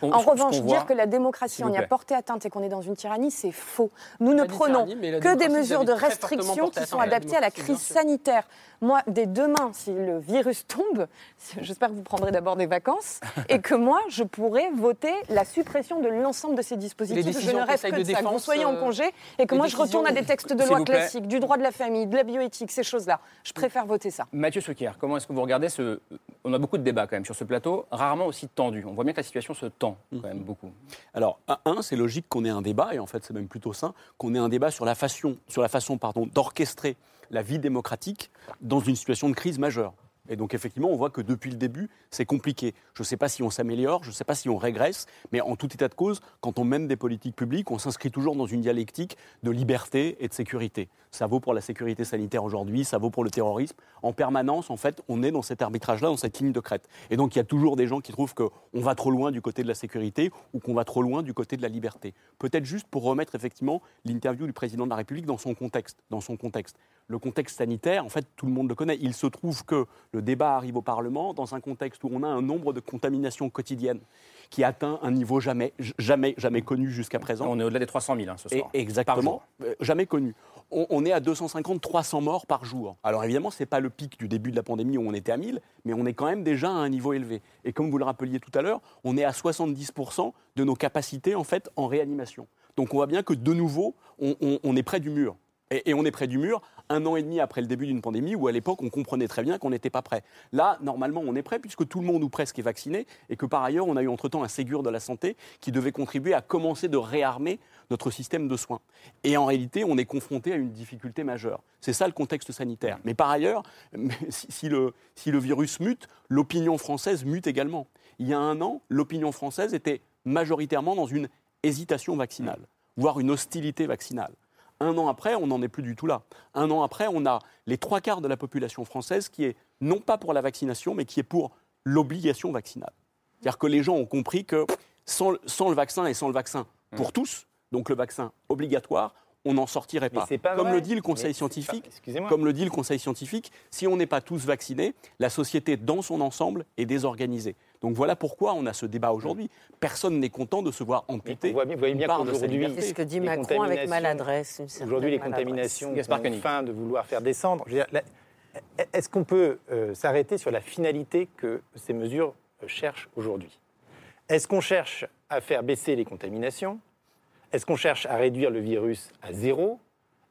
En revanche, dire que la démocratie, on y a porté atteinte et qu'on est dans une tyrannie, c'est faux. Nous ne prenons que des mesures de restriction qui sont adaptées à la crise sanitaire. Moi, dès demain, si le virus tombe, j'espère que vous prendrez d'abord des vacances, et que moi, je pourrai voter la suppression de l'ensemble de ces dispositifs. Je ne reste que de, ça, que vous soyez en euh, congé, et que moi, je retourne à des textes de loi classiques, du droit de la famille, de la bioéthique, ces choses-là. Je préfère voter ça. Mathieu Souquier, comment est-ce que vous regardez ce... On a beaucoup de débats quand même sur ce plateau, rarement aussi tendu. On voit bien que la situation se tend quand même beaucoup. Alors, un, c'est logique qu'on ait un débat, et en fait, c'est même plutôt sain, qu'on ait un débat sur la façon, sur la façon pardon, d'orchestrer la vie démocratique dans une situation de crise majeure. Et donc effectivement, on voit que depuis le début, c'est compliqué. Je ne sais pas si on s'améliore, je ne sais pas si on régresse, mais en tout état de cause, quand on mène des politiques publiques, on s'inscrit toujours dans une dialectique de liberté et de sécurité. Ça vaut pour la sécurité sanitaire aujourd'hui, ça vaut pour le terrorisme. En permanence, en fait, on est dans cet arbitrage-là, dans cette ligne de crête. Et donc il y a toujours des gens qui trouvent qu'on va trop loin du côté de la sécurité ou qu'on va trop loin du côté de la liberté. Peut-être juste pour remettre effectivement l'interview du président de la République dans son contexte. Dans son contexte. Le contexte sanitaire, en fait, tout le monde le connaît. Il se trouve que le débat arrive au Parlement dans un contexte où on a un nombre de contaminations quotidiennes qui atteint un niveau jamais, jamais, jamais connu jusqu'à présent. On est au-delà des 300 000 hein, ce soir. exactement, euh, jamais connu. On, est à 250-300 morts par jour. Alors évidemment, ce n'est pas le pic du début de la pandémie où on était à 1000, mais on est quand même déjà à un niveau élevé. Et comme vous le rappeliez tout à l'heure, on est à 70% de nos capacités en fait en réanimation. Donc on voit bien que de nouveau, on est près du mur. Et, on est près du mur un an et demi après le début d'une pandémie où à l'époque on comprenait très bien qu'on n'était pas prêt. Là, normalement, on est prêt puisque tout le monde ou presque est vacciné et que par ailleurs on a eu entre-temps un Ségur de la santé qui devait contribuer à commencer de réarmer notre système de soins. Et en réalité, on est confronté à une difficulté majeure. C'est ça le contexte sanitaire. Mais par ailleurs, si, le, si le virus mute, l'opinion française mute également. Il y a un an, l'opinion française était majoritairement dans une hésitation vaccinale, voire une hostilité vaccinale. Un an après, on n'en est plus du tout là. Un an après, on a les trois quarts de la population française qui est non pas pour la vaccination, mais qui est pour l'obligation vaccinale. C'est-à-dire que les gens ont compris que sans, le vaccin et sans le vaccin pour mmh. tous, donc le vaccin obligatoire, on n'en sortirait pas. comme le dit le Conseil scientifique, comme le dit le Conseil scientifique, si on n'est pas tous vaccinés, la société dans son ensemble est désorganisée. Donc voilà pourquoi on a ce débat aujourd'hui. Personne n'est content de se voir amputé. Vous voyez bien qu'aujourd'hui, c'est ce que dit Macron avec maladresse. Aujourd'hui, les contaminations ont fin de vouloir faire descendre. Est-ce qu'on peut euh, s'arrêter sur la finalité que ces mesures euh, cherchent aujourd'hui? Est-ce qu'on cherche à faire baisser les contaminations? Est-ce qu'on cherche à réduire le virus à zéro?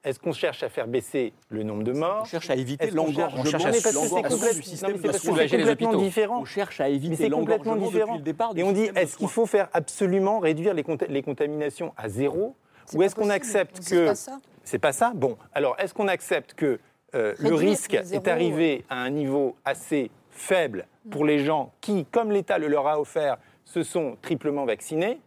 Est-ce qu'on cherche à faire baisser le nombre de morts On cherche à éviter l'engorgement du système C'est complètement différent. On cherche à éviter l'engorgement depuis le départ. Et on dit, est-ce qu'il faut faire absolument réduire les contaminations à zéro Ou est-ce qu'on accepte que... C'est pas ça? Bon, alors est-ce qu'on accepte que euh, le risque est arrivé à un niveau assez faible pour les gens qui, comme l'État le leur a offert, se sont triplement vaccinés?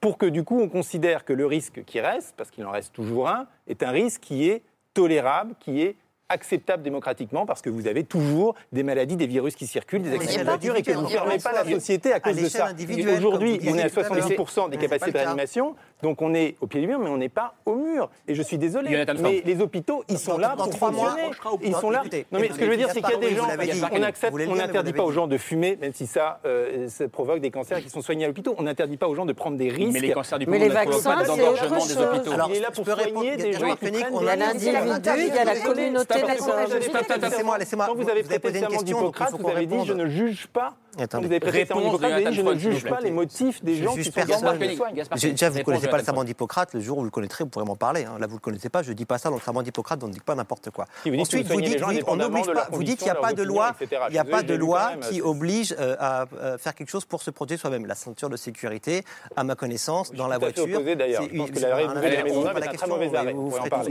Pour que du coup on considère que le risque qui reste, parce qu'il en reste toujours un, est un risque qui est tolérable, qui est acceptable démocratiquement parce que vous avez toujours des maladies, des virus qui circulent, des accidents de et que vous ne fermez pas la société à cause de ça. Aujourd'hui, on est à 70% des capacités de réanimation, donc on est au pied du mur, mais on n'est pas au mur. Et je suis désolé, mais les hôpitaux, ils sont là pour fonctionner. Ils sont là. Non, mais ce que je veux dire, c'est qu'il y a des gens, on accepte, on n'interdit pas aux gens de fumer, même si ça, euh, ça provoque des cancers qui sont soignés à l'hôpital. On n'interdit pas aux gens de prendre des risques. Mais les cancers du poumon ne provoquent pas d'engorgement des hôpitaux. Il est là pour soigner des gens qui prennent Il y a l'individu, il y a la communauté Laissez-moi, laissez-moi. Quand vous avez prêté serment d'Hippocrate, vous avez dit je ne juge pas Attendez. Vous avez je ne juge pas les motifs des gens qui sont personne. Déjà, vous ne connaissez pas le serment d'Hippocrate. Le jour où vous le connaîtrez, vous pourrez m'en parler. Hein. Là, vous ne le connaissez pas. Je ne dis pas ça dans le serment d'Hippocrate, on ne dit pas n'importe quoi. Ensuite, vous dites. Vous qu'il n'y a pas de loi, il n'y a pas de loi qui oblige euh, à faire quelque chose pour se protéger soi-même. La ceinture de sécurité, à ma connaissance, dans la voiture. d'ailleurs. Je pense que la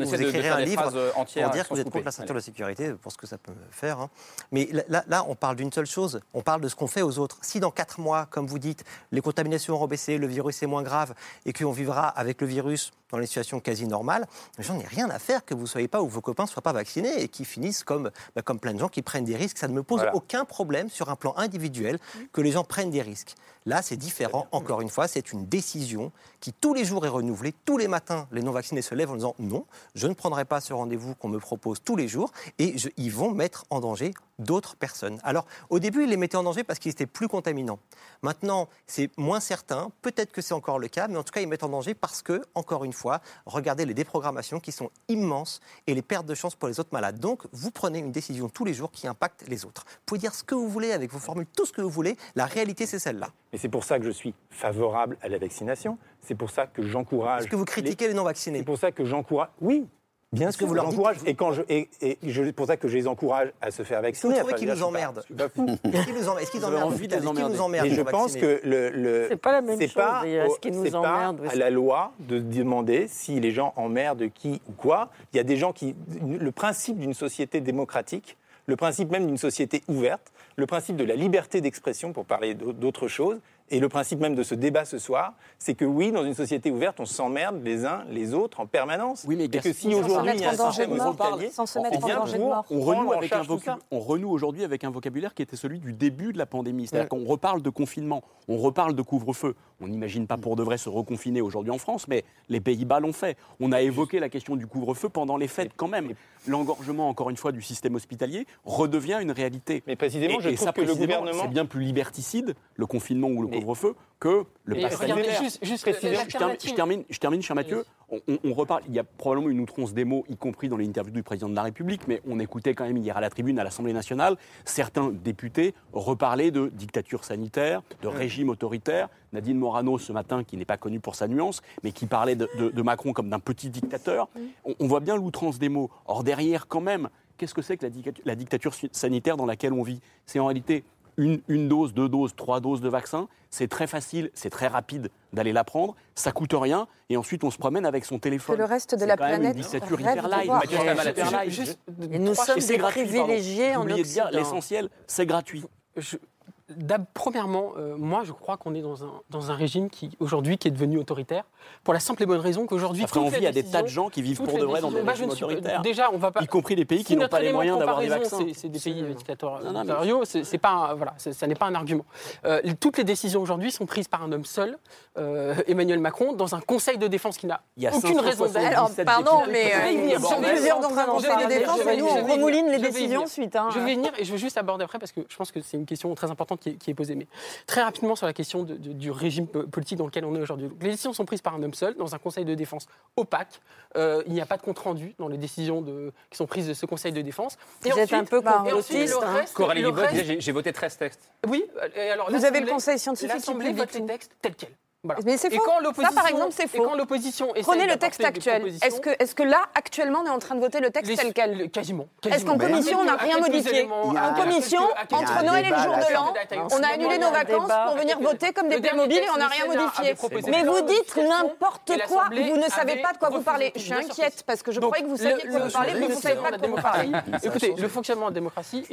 Vous écrirez un livre pour dire que vous êtes contre la ceinture de sécurité, pour ce que ça peut faire. Hein. Mais là, on parle d'une seule chose. On parle de ce qu'on fait aux autres. Si dans quatre mois, comme vous dites, les contaminations ont rebaissé, le virus est moins grave et qu'on vivra avec le virus dans les situations quasi normales, j'en ai rien à faire que vous ne soyez pas ou vos copains ne soient pas vaccinés et qui finissent comme, bah, comme plein de gens qui prennent des risques. Ça ne me pose aucun problème sur un plan individuel que les gens prennent des risques. Là, c'est différent. Encore une fois, c'est une décision qui tous les jours est renouvelée. Tous les matins, les non-vaccinés se lèvent en disant non, je ne prendrai pas ce rendez-vous qu'on me propose tous les jours et ils vont mettre en danger d'autres personnes. Alors, au début, ils les mettaient en danger parce qu'ils étaient plus contaminants. Maintenant, c'est moins certain. Peut-être que c'est encore le cas, mais en tout cas, ils mettent en danger parce que, encore une fois, regardez les déprogrammations qui sont immenses et les pertes de chance pour les autres malades. Donc, vous prenez une décision tous les jours qui impacte les autres. Vous pouvez dire ce que vous voulez avec vos formules, tout ce que vous voulez. La réalité, c'est celle-là. Et c'est pour ça que je suis favorable à la vaccination. C'est pour ça que j'encourage. Est-ce que vous critiquez les, non-vaccinés? C'est pour ça que j'encourage. Oui, Bien sûr, que vous leur encourage. Et quand je et, et je, pour ça que je les encourage à se faire vacciner. Vous trouvez qu'ils nous emmerdent Est-ce qu'ils nous emmerdent Est-ce qu'ils nous emmerdent Et je pense que le, le c'est pas la même chose. Pas, est-ce qu'ils nous emmerdent à la loi de demander si les gens emmerdent qui ou quoi. Il y a des gens qui le principe d'une société démocratique, le principe même d'une société ouverte, le principe de la liberté d'expression pour parler d'autre chose, et le principe même de ce débat ce soir, c'est que oui, dans une société ouverte, on s'emmerde les uns les autres en permanence. Oui, mais et que si aujourd'hui il y a un système hospitalier, sans se mettre en danger de mort. On renoue, avec un on renoue aujourd'hui avec un vocabulaire qui était celui du début de la pandémie. C'est-à-dire qu'on reparle de confinement, on reparle de couvre-feu. On n'imagine pas pour de vrai se reconfiner aujourd'hui en France, mais les Pays-Bas l'ont fait. On a évoqué la question du couvre-feu pendant les fêtes quand même. L'engorgement, encore une fois, du système hospitalier redevient une réalité. Mais précisément, je trouve que le gouvernement... C'est bien plus liberticide, le confinement ou le couvre-feu, que le. Juste, juste je, termine, je, termine, cher Mathieu. On, reparle, il y a probablement une outrance des mots, y compris dans l'interview du président de la République, mais on écoutait quand même hier à la tribune, à l'Assemblée nationale, certains députés reparler de dictature sanitaire, de régime autoritaire. Nadine Morano, ce matin, qui n'est pas connue pour sa nuance, mais qui parlait de, Macron comme d'un petit dictateur. On, voit bien l'outrance des mots. Or, derrière, quand même, qu'est-ce que c'est que la dictature sanitaire dans laquelle on vit? C'est en réalité une, dose, deux doses, trois doses de vaccin, c'est très facile, c'est très rapide d'aller la prendre, ça coûte rien, et ensuite on se promène avec son téléphone. Que le reste de la planète une dictature hyper live. Et nous sommes des privilégiés en Occident. l'essentiel, c'est gratuit. Premièrement, euh, moi je crois qu'on est dans un, dans un régime qui aujourd'hui qui est devenu autoritaire pour la simple et bonne raison qu'aujourd'hui ça envie à des tas de gens qui vivent pour de vrai dans des bah, régimes autoritaires. Déjà, on va pas, y compris les pays qui n'ont pas les moyens d'avoir des vaccins. C'est des pays dictatoriaux, c'est pas voilà, ça n'est pas un argument. Euh, toutes les décisions aujourd'hui sont prises par un homme seul, euh, Emmanuel Macron, dans un Conseil de défense qui n'a aucune raison d'être. Pardon, mais ils sont plusieurs dans un Conseil de défense et nous on remouline les décisions ensuite. Je vais venir et je veux juste aborder après parce que je pense que c'est une question très importante qui, est posée. Mais très rapidement sur la question du régime politique dans lequel on est aujourd'hui. Les décisions sont prises par un homme seul, dans un conseil de défense opaque. Euh, il n'y a pas de compte-rendu dans les décisions de, qui sont prises de ce conseil de défense. Vous êtes un peu complotiste. Hein. Coralie Libot j'ai voté 13 textes. Oui. Et alors, Vous avez le conseil scientifique qui vote les textes tels quels. Mais c'est faux. Ça, par exemple, c'est faux. Et quand l'opposition Prenez le texte actuel. Est-ce que, est que là, actuellement, on est en train de voter le texte tel quel Quasiment. Est-ce qu'en commission, on n'a rien modifié En commission, entre Noël et le jour de l'an, on a annulé nos vacances pour venir voter comme des mobiles et on n'a rien modifié. Mais vous dites n'importe quoi. Vous ne savez pas de quoi vous parlez. Je suis inquiète parce que je croyais que vous saviez de quoi vous parlez, mais vous ne savez pas de quoi vous parlez. Écoutez, le fonctionnement de la démocratie,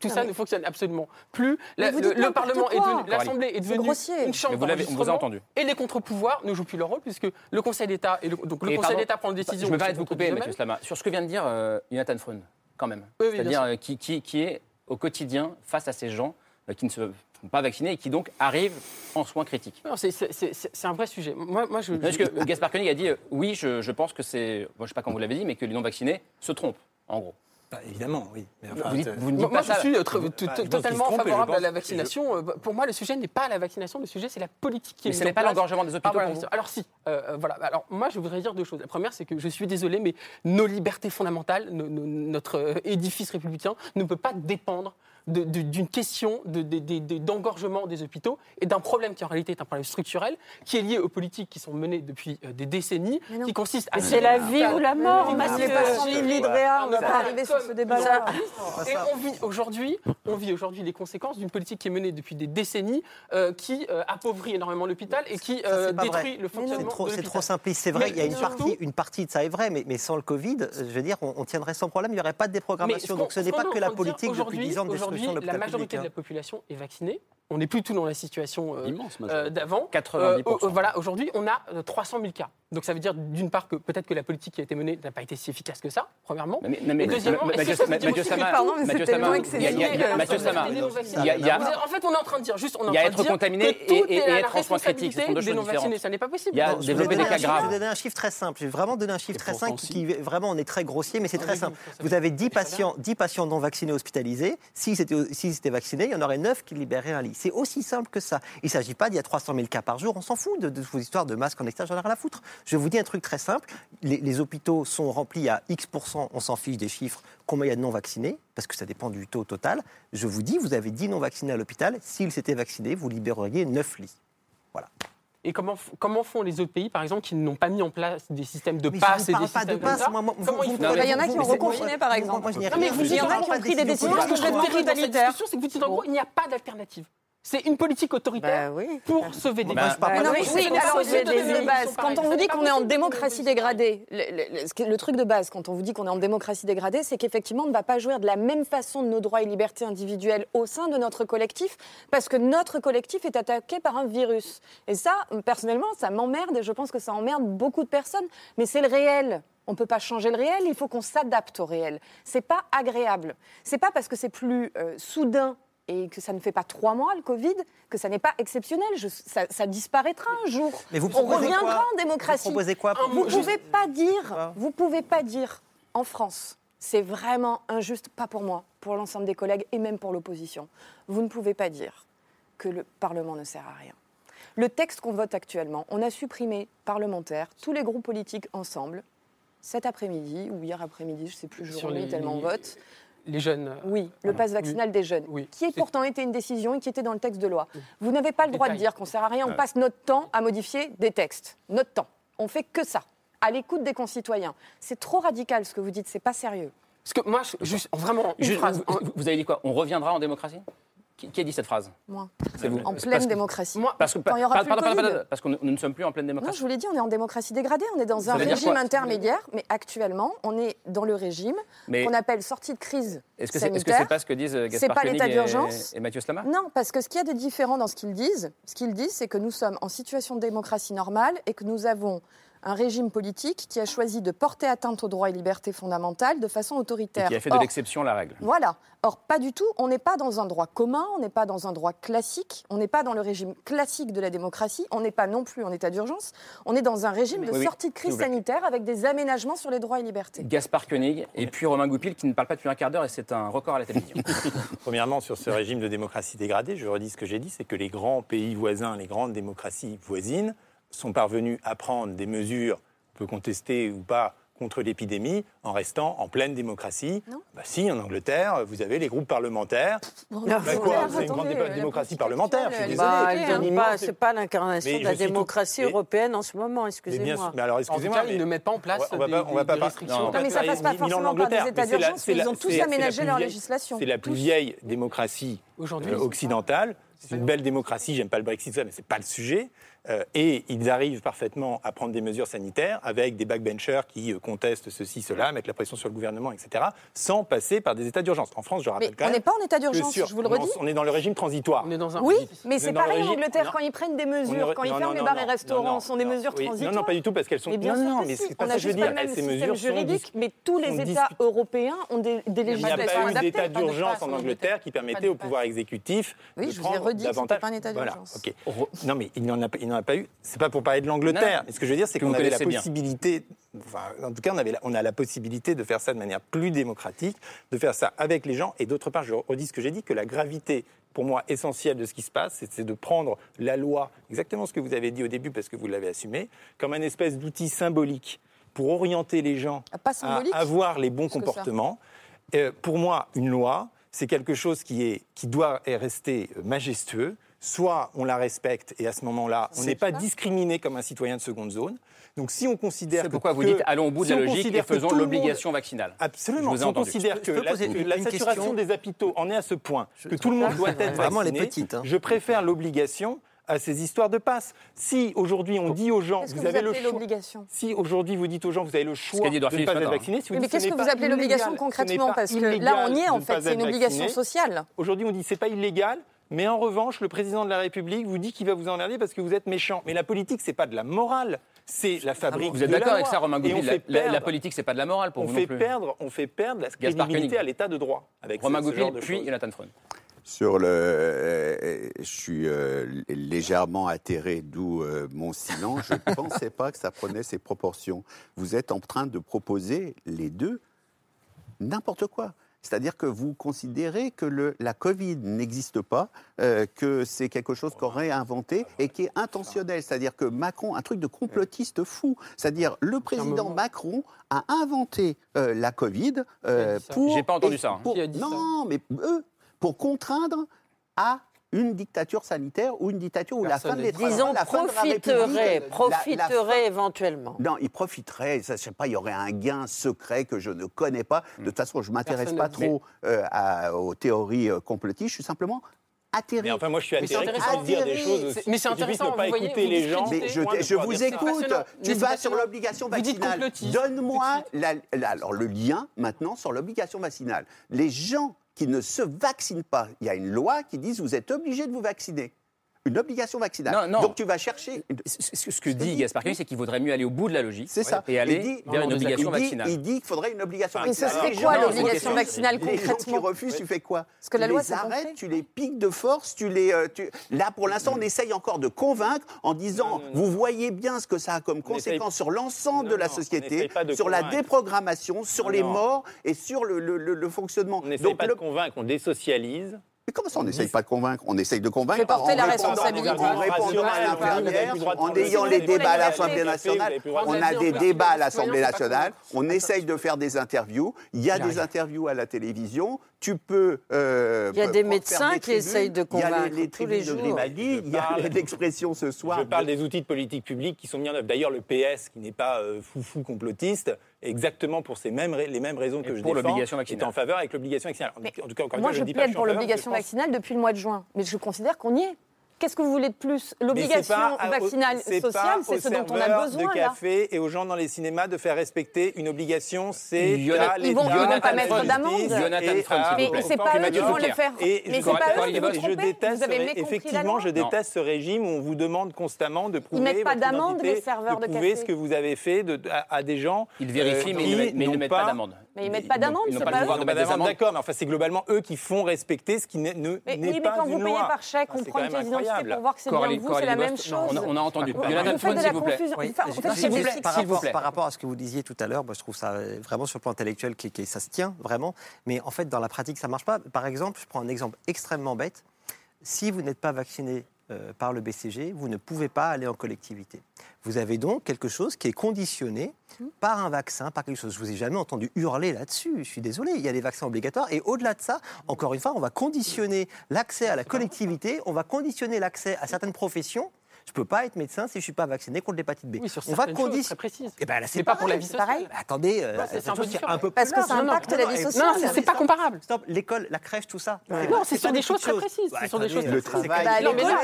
tout ça ne fonctionne absolument plus. Le Parlement est devenu, l'Assemblée est devenue une chambre vous a entendu. Et les contre-pouvoirs ne jouent plus leur rôle puisque le Conseil d'État et le, donc le Conseil d'État prend une décision. Je me permets de vous couper, M. Slama, sur ce que vient de dire euh, Jonathan Freund, quand même. C'est-à-dire euh, qui, qui, est au quotidien face à ces gens euh, qui ne se font pas vacciner et qui donc arrivent en soins critiques. C'est un vrai sujet. Moi, moi je, Parce que Gaspard Koenig a dit oui, je, je pense que c'est, je ne sais pas quand vous l'avez dit, mais que les non vaccinés se trompent, en gros. Bah, évidemment, oui. vous, dites, moi, je suis euh, bah, totalement favorable à la vaccination. Euh, pour moi, le sujet n'est pas la vaccination, le sujet, c'est la politique qui mais ce n'est pas l'engorgement des hôpitaux pour vous. Alors si, euh, voilà. Alors moi, je voudrais dire deux choses. La première, c'est que je suis désolé, mais nos libertés fondamentales, notre édifice républicain ne peut pas dépendre d'une question d'engorgement des hôpitaux et d'un problème qui en réalité est un problème structurel, qui est lié aux politiques qui sont menées depuis euh, des décennies, qui consiste à... C'est la vie ou la mort, on va pas arriver sur ce débat-là. Et on vit aujourd'hui, on vit aujourd'hui les conséquences d'une politique qui est menée depuis des décennies, euh, qui euh, appauvrit énormément l'hôpital et qui détruit le fonctionnement de C'est trop simpliste, c'est vrai, il y a une partie, une partie de ça est vrai, mais, mais sans le Covid, je veux dire, on, tiendrait sans problème, il n'y aurait pas de déprogrammation. Donc ce n'est pas que la politique depuis 10 ans de destruction de la majorité de la population est vaccinée. On n'est plus tout dans la situation euh, euh, d'avant. 90%. Euh, voilà, aujourd'hui, on a 300 000 cas. Donc ça veut dire d'une part que peut-être que la politique qui a été menée n'a pas été si efficace que ça, premièrement. Mais, mais, et deuxièmement, Mathieu Sama, Mathieu Sama, en fait, on est en train de dire juste, on est en train de dire il y a être contaminé et être en soins critiques, ce sont deux choses différentes. Ça n'est pas possible. Il y a développer des cas graves. Je vais donner un chiffre très simple. Je vais vraiment donner un chiffre très simple qui vraiment on est très grossier, mais c'est très simple. Vous avez 10 patients, 10 patients non vaccinés hospitalisés. S'ils étaient vaccinés, il y en aurait 9 qui libéraient un lit. C'est aussi simple que ça. Il ne s'agit pas d'il y a 300 000 cas par jour. On s'en fout de vos histoires de masques en extérieur. J'en ai rien à foutre. Je vous dis un truc très simple. Les, hôpitaux sont remplis à X on s'en fiche des chiffres. Combien il y a de non vaccinés Parce que ça dépend du taux total. Je vous dis, vous avez 10 non vaccinés à l'hôpital. S'ils s'étaient vaccinés, vous libéreriez 9 lits. Voilà. Et comment, comment font les autres pays, par exemple, qui n'ont pas mis en place des systèmes de passe et des pas de passe. Il y en a qui ont reconfiné, par exemple. non, mais il y en a qui ont pris des décisions. Ce que je veux dire c'est que vous dites en gros, il n'y a pas d'alternative. C'est une politique autoritaire bah pour sauver des bah, bah, non, oui, alors, de base. Quand on vous dit qu'on est en démocratie dégradée, le, truc de base, quand on vous dit qu'on est en démocratie dégradée, c'est qu'effectivement, on ne va pas jouir de la même façon de nos droits et libertés individuelles au sein de notre collectif, parce que notre collectif est attaqué par un virus. Et ça, personnellement, ça m'emmerde et je pense que ça emmerde beaucoup de personnes. Mais c'est le réel. On ne peut pas changer le réel, il faut qu'on s'adapte au réel. C'est pas agréable. C'est pas parce que c'est plus euh, soudain et que ça ne fait pas trois mois le Covid, que ça n'est pas exceptionnel. ça, disparaîtra un jour. Mais vous On reviendra en démocratie. Vous proposez quoi Vous ne pouvez pas dire, vous pouvez pas dire en France, c'est vraiment injuste, pas pour moi, pour l'ensemble des collègues et même pour l'opposition. Vous ne pouvez pas dire que le Parlement ne sert à rien. Le texte qu'on vote actuellement, on a supprimé parlementaires, tous les groupes politiques ensemble, cet après-midi ou hier après-midi, je ne sais plus, journée, tellement on vote les jeunes. Oui, le pass vaccinal des jeunes, qui a pourtant été une décision et qui était dans le texte de loi. Vous n'avez pas le droit de dire qu'on ne sert à rien, on passe notre temps à modifier des textes. Notre temps. On fait que ça, à l'écoute des concitoyens. C'est trop radical ce que vous dites, c'est pas sérieux. Parce que moi, juste, vraiment, une phrase. vous avez dit quoi? On reviendra en démocratie? Qui, a dit cette phrase Moi. C'est vous. En pleine démocratie. Moi, parce que, Quand il y aura plus parce que nous, ne sommes plus en pleine démocratie. Non, je vous l'ai dit, on est en démocratie dégradée. On est dans un régime intermédiaire, mais actuellement, on est dans le régime qu'on appelle sortie de crise est-ce que c'est -ce n'est pas ce que disent euh, Gaspard pas l'état d'urgence et, Mathieu Slama? Non, parce que ce qu'il y a de différent dans ce qu'ils disent, ce qu'ils disent, c'est que nous sommes en situation de démocratie normale et que nous avons un régime politique qui a choisi de porter atteinte aux droits et libertés fondamentales de façon autoritaire. Et qui a fait de l'exception la règle. Voilà. Or, pas du tout. On n'est pas dans un droit commun, on n'est pas dans un droit classique, on n'est pas dans le régime classique de la démocratie, on n'est pas non plus en état d'urgence, on est dans un régime de sortie de crise sanitaire avec des aménagements sur les droits et libertés. Gaspard Koenig et puis Romain Goupil qui ne parle pas depuis un quart d'heure et c'est un record à la télévision. Premièrement, sur ce régime de démocratie dégradée, je redis ce que j'ai dit, c'est que les grands pays voisins, les grandes démocraties voisines, sont parvenus à prendre des mesures peut contester ou pas contre l'épidémie en restant en pleine démocratie. Bah si, en Angleterre, vous avez les groupes parlementaires. bah quoi C'est une grande démocratie parlementaire, je suis désolé. Bah, c'est pas l'incarnation de la démocratie européenne en ce moment, excusez-moi. Mais alors, excusez-moi. ils ne mettent pas en place on va, des, on va pas, restrictions. Non, mais ça passe pas forcément par des états d'urgence, ils ont tous aménagé leur législation. C'est la plus vieille démocratie euh, occidentale. C'est une belle démocratie, j'aime pas le Brexit, mais c'est pas le sujet. Euh, et ils arrivent parfaitement à prendre des mesures sanitaires avec des backbenchers qui euh, contestent ceci, cela, mettre la pression sur le gouvernement, etc., sans passer par des états d'urgence. En France, je rappelle quand même. On n'est pas en état d'urgence, je vous le redis. On est dans le régime transitoire. On est dans un... Oui, mais c'est pareil en Angleterre, quand ils prennent des mesures, quand ils ferment les bars et restaurants, ce sont des mesures transitoires. Non, non, pas du tout, parce qu'elles sont. bien non, mais c'est pas ça que je veux dire. Ces mesures juridiques, mais tous les États européens ont des législations adaptées. Il n'y a pas eu d'état d'urgence en Angleterre qui permettait au pouvoir exécutif de prendre davantage. pas un état d'urgence. Non, mais il n'en a pas eu. C'est pas pour parler de l'Angleterre. Mais ce que je veux dire, c'est qu'on avait la possibilité, en tout cas, on, avait on a la possibilité de faire ça de manière plus démocratique, de faire ça avec les gens. Et d'autre part, je redis ce que j'ai dit, que la gravité pour moi essentielle de ce qui se passe, c'est de prendre la loi, exactement ce que vous avez dit au début parce que vous l'avez assumé, comme un espèce d'outil symbolique pour orienter les gens ah, à avoir les bons comportements. Euh, pour moi, une loi, c'est quelque chose qui, est, qui doit rester majestueux. Soit on la respecte et à ce moment-là, on n'est pas discriminé comme un citoyen de seconde zone. Donc si on considère. C'est pourquoi vous dites allons au bout de la logique et faisons l'obligation vaccinale. Absolument. Si on considère que la, saturation des hôpitaux en est à ce point, que tout le monde doit être Vraiment vacciné, les petites, hein. je préfère l'obligation à ces histoires de passe. Si aujourd'hui on dit aux gens, vous, avez le choix. Si aujourd'hui vous dites aux gens, vous avez le choix de ne pas être vacciné. mais qu'est-ce que vous appelez l'obligation concrètement Parce que là, on y est en fait. C'est une obligation sociale. Aujourd'hui, on dit c'est pas illégal. Mais en revanche, le président de la République vous dit qu'il va vous emmerder parce que vous êtes méchant. Mais la politique, c'est pas de la morale, c'est la fabrique. Vous êtes d'accord avec ça, Romain Goupil? La, la, politique, c'est pas de la morale pour on vous fait non plus. Perdre, on fait perdre la crédibilité à l'état de droit. Avec Romain Goupil, puis Jonathan Freund. Sur le, euh, je suis euh, légèrement atterré, d'où euh, mon silence. Je ne pensais pas que ça prenait ces proportions. Vous êtes en train de proposer les deux n'importe quoi. C'est-à-dire que vous considérez que le, la Covid n'existe pas, que c'est quelque chose qu'on aurait inventé et qui est intentionnel. C'est-à-dire que Macron, un truc de complotiste fou. C'est-à-dire le président Macron a inventé la Covid pour. J'ai pas entendu ça. Hein. non, mais eux, pour contraindre à une dictature sanitaire ou une dictature où la fin de l'État... Disons, la profiterait, profiterait éventuellement. Non, il profiterait, je ne sais pas, il y aurait un gain secret que je ne connais pas. De toute façon, je ne m'intéresse pas trop euh, aux théories euh, complotistes, je suis simplement atterri. Mais enfin, moi, je suis atterri pour dire des choses aussi. Mais c'est intéressant, ne pas écouter les gens. Mais je, je vous écoute. Tu vas sur l'obligation vaccinale. Donne-moi alors le lien maintenant sur l'obligation vaccinale. Les gens qui ne se vaccinent pas. Il y a une loi qui dit vous êtes obligé de vous vacciner une obligation vaccinale. Donc tu vas chercher. Ce, que dit Gaspard c'est qu'il vaudrait mieux aller au bout de la logique c'est ça. et aller vers une obligation vaccinale. Il dit qu'il faudrait une obligation vaccinale. Mais ce serait quoi l'obligation vaccinale concrètement Les gens qui refusent, tu fais quoi Parce que la tu loi, les arrêtes, tu les piques de force, tu les. Euh, là, pour l'instant, on essaye encore de convaincre en disant vous voyez bien ce que ça a comme conséquence sur l'ensemble de la société, sur la déprogrammation, sur les morts et sur le fonctionnement. On n'essaye pas de convaincre, on désocialise. Mais comment ça, on n'essaye pas de convaincre? On essaye de convaincre porter la responsabilité. en répondant à l'infirmière, en ayant les débats à l'Assemblée nationale. On a des débats à l'Assemblée nationale, on essaye de faire des interviews. Il y a des interviews à la télévision. Tu peux. Euh, il y a des médecins qui essayent de convaincre. Il y a les, tribunes de Grimaldi, il y a l'expression ce soir. Je parle des outils de politique publique qui sont mis en œuvre. D'ailleurs, le PS, qui n'est pas euh, foufou complotiste, exactement pour ces mêmes, les mêmes raisons que je pour l'obligation vaccinale. est en faveur avec l'obligation vaccinale. en tout cas, encore moi, je, je plaide pour l'obligation vaccinale depuis le mois de juin, mais je considère qu'on y est. Qu'est-ce que vous voulez de plus? L'obligation vaccinale sociale, c'est ce dont on a besoin. de café et aux gens dans les cinémas de faire respecter une obligation, c'est Ils vont, vont pas mettre d'amende. Mais c'est pas eux qui vont le faire. Mais c'est pas eux qui vont Je déteste, effectivement, je déteste ce régime où on vous demande constamment de prouver Ils pas d'amende, les serveurs de café. ce que vous avez fait à des gens. Ils vérifient, euh, mais ils ne mettent pas d'amende. Mais ils mettent pas d'amende, c'est pas eux. D'accord, mais enfin c'est globalement eux qui font respecter ce qui n'est pas une loi. Mais quand vous payez par chèque, on prend une d'identité pour voir que c'est bien vous, c'est la même chose. On a entendu. s'il vous plaît. S'il vous plaît. Par rapport à ce que vous disiez tout à l'heure, je trouve ça vraiment sur le plan intellectuel, ça se tient vraiment. Mais en fait, dans la pratique, ça marche pas. Par exemple, je prends un exemple extrêmement bête. Si vous n'êtes pas vacciné euh, par le BCG, vous ne pouvez pas aller en collectivité. Vous avez donc quelque chose qui est conditionné par un vaccin, par quelque chose. Je vous ai jamais entendu hurler là-dessus. Je suis désolé. Il y a des vaccins obligatoires. Et au-delà de ça, encore une fois, on va conditionner l'accès à la collectivité, on va conditionner l'accès à certaines professions je peux pas être médecin si je suis pas vacciné contre l'hépatite B. Oui, sur on va conditionner. Et eh ben là, c'est pas pour la vie sociale. Pareil. attendez, euh, c'est un, un, peu Parce que ça impacte la vie sociale. Non, c'est pas comparable. Stop, l'école, la crèche, tout ça. Non, c'est sur des choses très précises. C'est sur des choses. Le travail. Non, mais là,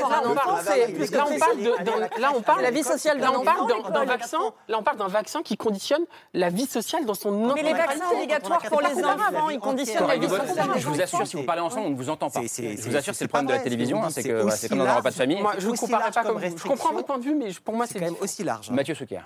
on parle. De la vie sociale. Là, on parle d'un vaccin. Là, on parle d'un vaccin qui conditionne la vie sociale dans son Mais les vaccins obligatoires pour les enfants, ils conditionnent la vie sociale. Je vous assure, si vous parlez ensemble, on ne vous entend pas. Je vous assure, c'est le problème de la télévision. C'est que c'est comme dans un repas de famille. Je ne comparerai pas comme. Je comprends votre point de vue, mais pour moi, c'est quand même aussi large. Hein. Mathieu Souquer.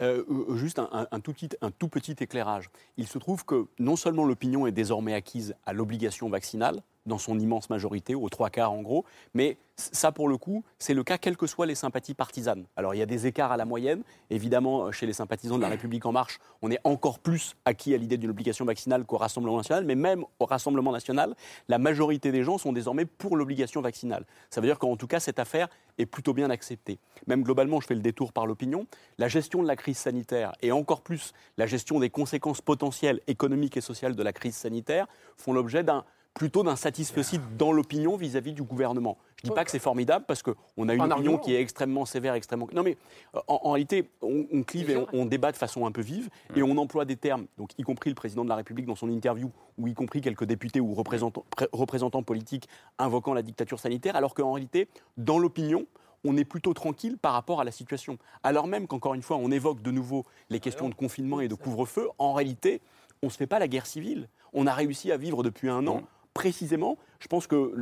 Euh, euh, juste un, tout petit, un tout petit éclairage. Il se trouve que non seulement l'opinion est désormais acquise à l'obligation vaccinale, dans son immense majorité, aux trois quarts en gros. Mais ça, pour le coup, c'est le cas quelles que soient les sympathies partisanes. Alors il y a des écarts à la moyenne. Évidemment, euh, chez les sympathisants de la République en marche, on est encore plus acquis à l'idée d'une obligation vaccinale qu'au Rassemblement national. Mais même au Rassemblement national, la majorité des gens sont désormais pour l'obligation vaccinale. Ça veut dire qu'en tout cas, cette affaire est plutôt bien acceptée. Même globalement, je fais le détour par l'opinion, la gestion de la crise sanitaire et encore plus la gestion des conséquences potentielles économiques et sociales de la crise sanitaire font l'objet d'un plutôt d'un satisfecit dans l'opinion vis-à-vis du gouvernement. Je ne dis pas que c'est formidable parce qu'on a une opinion qui est extrêmement sévère, extrêmement. Non, mais euh, en, réalité, on, clive et on, débat de façon un peu vive et on emploie des termes, donc y compris le président de la République dans son interview, ou y compris quelques députés ou représentants, représentants politiques invoquant la dictature sanitaire, alors qu'en réalité, dans l'opinion, on est plutôt tranquille par rapport à la situation. Alors même qu'encore une fois, on évoque de nouveau les questions de confinement et de couvre-feu, en réalité, on ne se fait pas la guerre civile. On a réussi à vivre depuis un an précisément, je pense que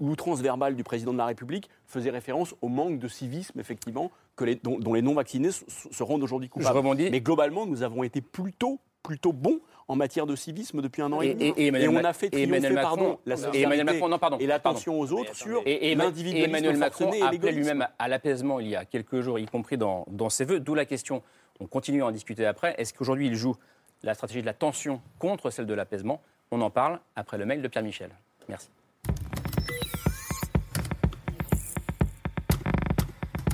l'outrance verbale du président de la République faisait référence au manque de civisme, effectivement, que les, dont, les non-vaccinés se, rendent aujourd'hui coupables. Mais globalement, nous avons été plutôt, plutôt bons en matière de civisme depuis un an et, demi. Et, on a fait triompher pardon, la pardon, et l'attention aux autres sur l'individualisme Emmanuel Macron a appelé lui-même à l'apaisement il y a quelques jours, y compris dans, dans ses vœux. D'où la question, on continue à en discuter après, est-ce qu'aujourd'hui il joue la stratégie de la tension contre celle de l'apaisement? On en parle après le mail de Pierre Michel. Merci.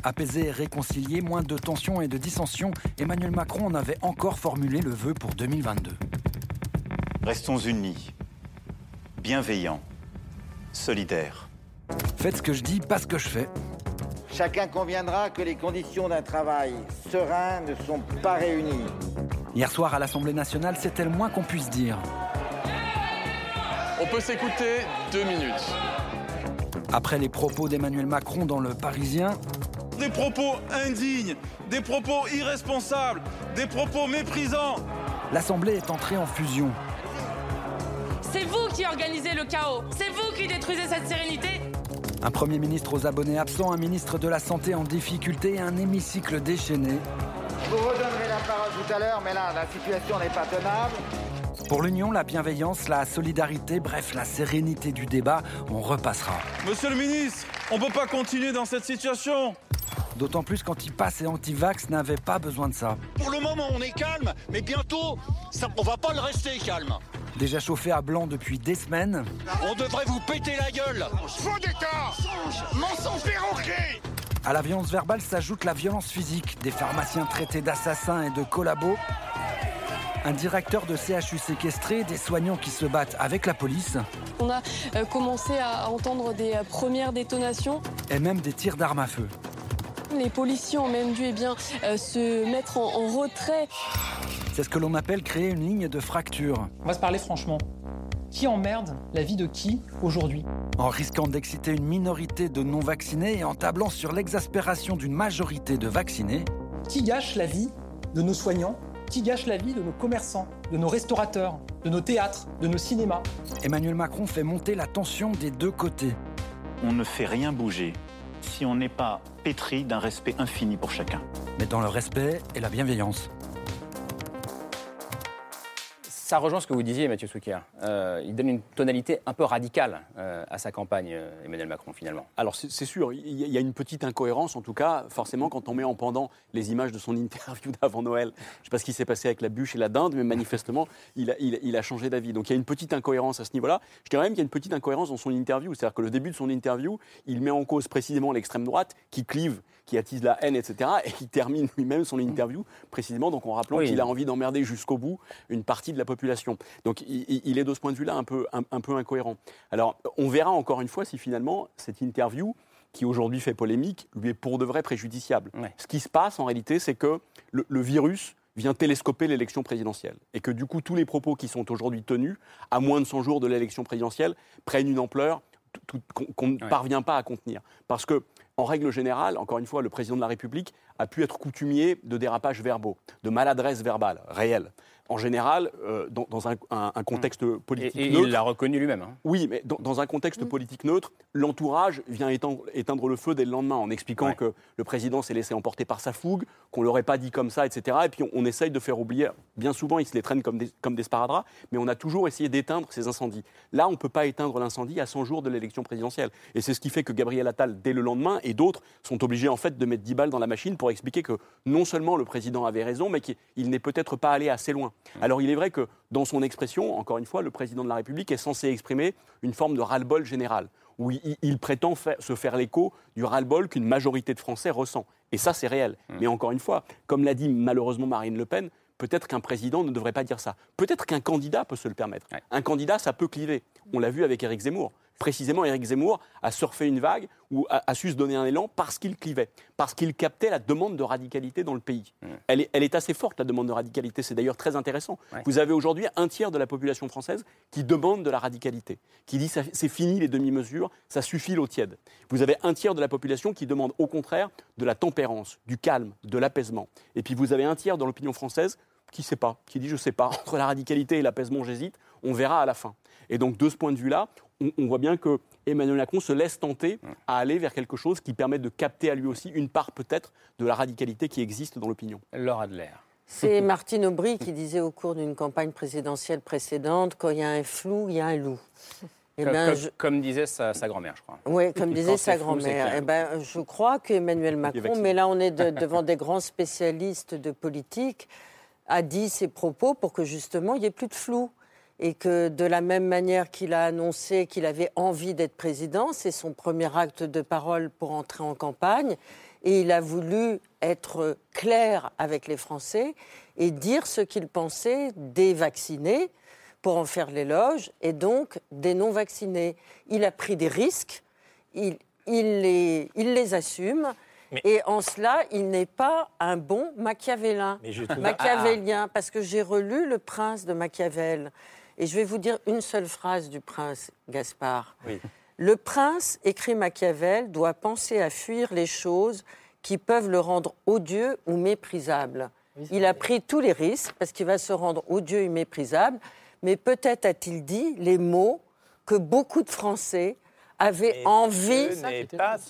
Apaisé et réconcilié, moins de tensions et de dissensions, Emmanuel Macron en avait encore formulé le vœu pour 2022. Restons unis, bienveillants, solidaires. Faites ce que je dis, pas ce que je fais. Chacun conviendra que les conditions d'un travail serein ne sont pas réunies. Hier soir à l'Assemblée nationale, c'était le moins qu'on puisse dire? On peut s'écouter deux minutes. Après les propos d'Emmanuel Macron dans Le Parisien. Des propos indignes, des propos irresponsables, des propos méprisants. L'Assemblée est entrée en fusion. C'est vous qui organisez le chaos. C'est vous qui détruisez cette sérénité. Un Premier ministre aux abonnés absents, un ministre de la Santé en difficulté et un hémicycle déchaîné. Je vous redonnerai la parole tout à l'heure, mais là, la situation n'est pas tenable. Pour l'union, la bienveillance, la solidarité, bref, la sérénité du débat, on repassera. Monsieur le ministre, on ne peut pas continuer dans cette situation. D'autant plus qu'Antipass et Antivax n'avaient pas besoin de ça. Pour le moment, on est calme, mais bientôt, ça, on va pas le rester calme. Déjà chauffé à blanc depuis des semaines. On devrait vous péter la gueule. Faux d'état Mensonge perroquet À la violence verbale s'ajoute la violence physique. Des pharmaciens traités d'assassins et de collabos un directeur de CHU séquestré, des soignants qui se battent avec la police. On a euh, commencé à entendre des euh, premières détonations. Et même des tirs d'armes à feu. Les policiers ont même dû eh bien, euh, se mettre en, retrait. C'est ce que l'on appelle créer une ligne de fracture. On va se parler franchement. Qui emmerde la vie de qui aujourd'hui? En risquant d'exciter une minorité de non-vaccinés et en tablant sur l'exaspération d'une majorité de vaccinés. Qui gâche la vie de nos soignants? Qui gâche la vie de nos commerçants, de nos restaurateurs, de nos théâtres, de nos cinémas. Emmanuel Macron fait monter la tension des deux côtés. On ne fait rien bouger si on n'est pas pétri d'un respect infini pour chacun. Mais dans le respect et la bienveillance. Ça rejoint ce que vous disiez, Mathieu Souquier. Euh, il donne une tonalité un peu radicale euh, à sa campagne, euh, Emmanuel Macron, finalement. Alors, c'est sûr, il y a une petite incohérence, en tout cas, forcément, quand on met en pendant les images de son interview d'avant Noël. Je ne sais pas ce qui s'est passé avec la bûche et la dinde, mais manifestement, il a, il a changé d'avis. Donc, il y a une petite incohérence à ce niveau-là. Je dirais même qu'il y a une petite incohérence dans son interview. C'est-à-dire que le début de son interview, il met en cause précisément l'extrême droite qui clive qui attise la haine, etc. Et qui termine lui-même son interview précisément donc en rappelant qu'il a envie d'emmerder jusqu'au bout une partie de la population. Donc il, est de ce point de vue-là un peu, un, peu incohérent. Alors on verra encore une fois si finalement cette interview qui aujourd'hui fait polémique, lui est pour de vrai préjudiciable. Ce qui se passe en réalité, c'est que le, virus vient télescoper l'élection présidentielle. Et que du coup, tous les propos qui sont aujourd'hui tenus, à moins de 100 jours de l'élection présidentielle, prennent une ampleur qu'on ne parvient pas à contenir. Parce que en règle générale, encore une fois, le président de la République a pu être coutumier de dérapages verbaux, de maladresse verbale réelle en général, euh, dans, un, contexte politique neutre. Il l'a reconnu lui-même. Hein. Oui, mais dans, un contexte mmh. politique neutre, l'entourage vient éteindre, le feu dès le lendemain en expliquant que le président s'est laissé emporter par sa fougue, qu'on ne l'aurait pas dit comme ça, etc. Et puis on, essaye de faire oublier. Bien souvent, il se les traîne comme des, comme des sparadraps, mais on a toujours essayé d'éteindre ces incendies. Là, on ne peut pas éteindre l'incendie à 100 jours de l'élection présidentielle. Et c'est ce qui fait que Gabriel Attal, dès le lendemain, et d'autres sont obligés en fait de mettre 10 balles dans la machine pour expliquer que non seulement le président avait raison, mais qu'il n'est peut-être pas allé assez loin. Mmh. Alors il est vrai que dans son expression, encore une fois, le président de la République est censé exprimer une forme de ras-le-bol général, où il, prétend se faire l'écho du ras-le-bol qu'une majorité de Français ressent. Et ça, c'est réel. Mmh. Mais encore une fois, comme l'a dit malheureusement Marine Le Pen, Peut-être qu'un président ne devrait pas dire ça. Peut-être qu'un candidat peut se le permettre. Un candidat, ça peut cliver. On l'a vu avec Éric Zemmour précisément Éric Zemmour a surfé une vague ou a, su se donner un élan parce qu'il clivait, parce qu'il captait la demande de radicalité dans le pays. Mmh. Elle, est, elle, est, assez forte, la demande de radicalité. C'est d'ailleurs très intéressant. Vous avez aujourd'hui un tiers de la population française qui demande de la radicalité, qui dit c'est fini les demi-mesures, ça suffit l'eau tiède. Vous avez un tiers de la population qui demande au contraire de la tempérance, du calme, de l'apaisement. Et puis vous avez un tiers dans l'opinion française qui ne sait pas, qui dit je ne sais pas, entre la radicalité et l'apaisement j'hésite, on verra à la fin. Et donc de ce point de vue-là, on, voit bien que Emmanuel Macron se laisse tenter à aller vers quelque chose qui permet de capter à lui aussi une part peut-être de la radicalité qui existe dans l'opinion. Laure Adler. C'est Martine Aubry qui disait au cours d'une campagne présidentielle précédente quand il y a un flou, il y a un loup. Eh ben, comme, disait sa, grand-mère, je crois. Oui, comme disait sa grand-mère. Eh ben, je crois qu'Emmanuel Macron, mais là on est devant des grands spécialistes de politique, a dit ses propos pour que justement il n'y ait plus de flou et que de la même manière qu'il a annoncé qu'il avait envie d'être président, c'est son premier acte de parole pour entrer en campagne, et il a voulu être clair avec les Français et dire ce qu'il pensait des vaccinés pour en faire l'éloge, et donc des non-vaccinés. Il a pris des risques, il, les, il les assume. Et en cela, il n'est pas un bon machiavélien. Machiavélien, parce que j'ai relu Le Prince de Machiavel. Et je vais vous dire une seule phrase du prince Gaspard. Le prince, écrit Machiavel, doit penser à fuir les choses qui peuvent le rendre odieux ou méprisable. Il a pris tous les risques parce qu'il va se rendre odieux et méprisable, mais peut-être a-t-il dit les mots que beaucoup de Français avaient envie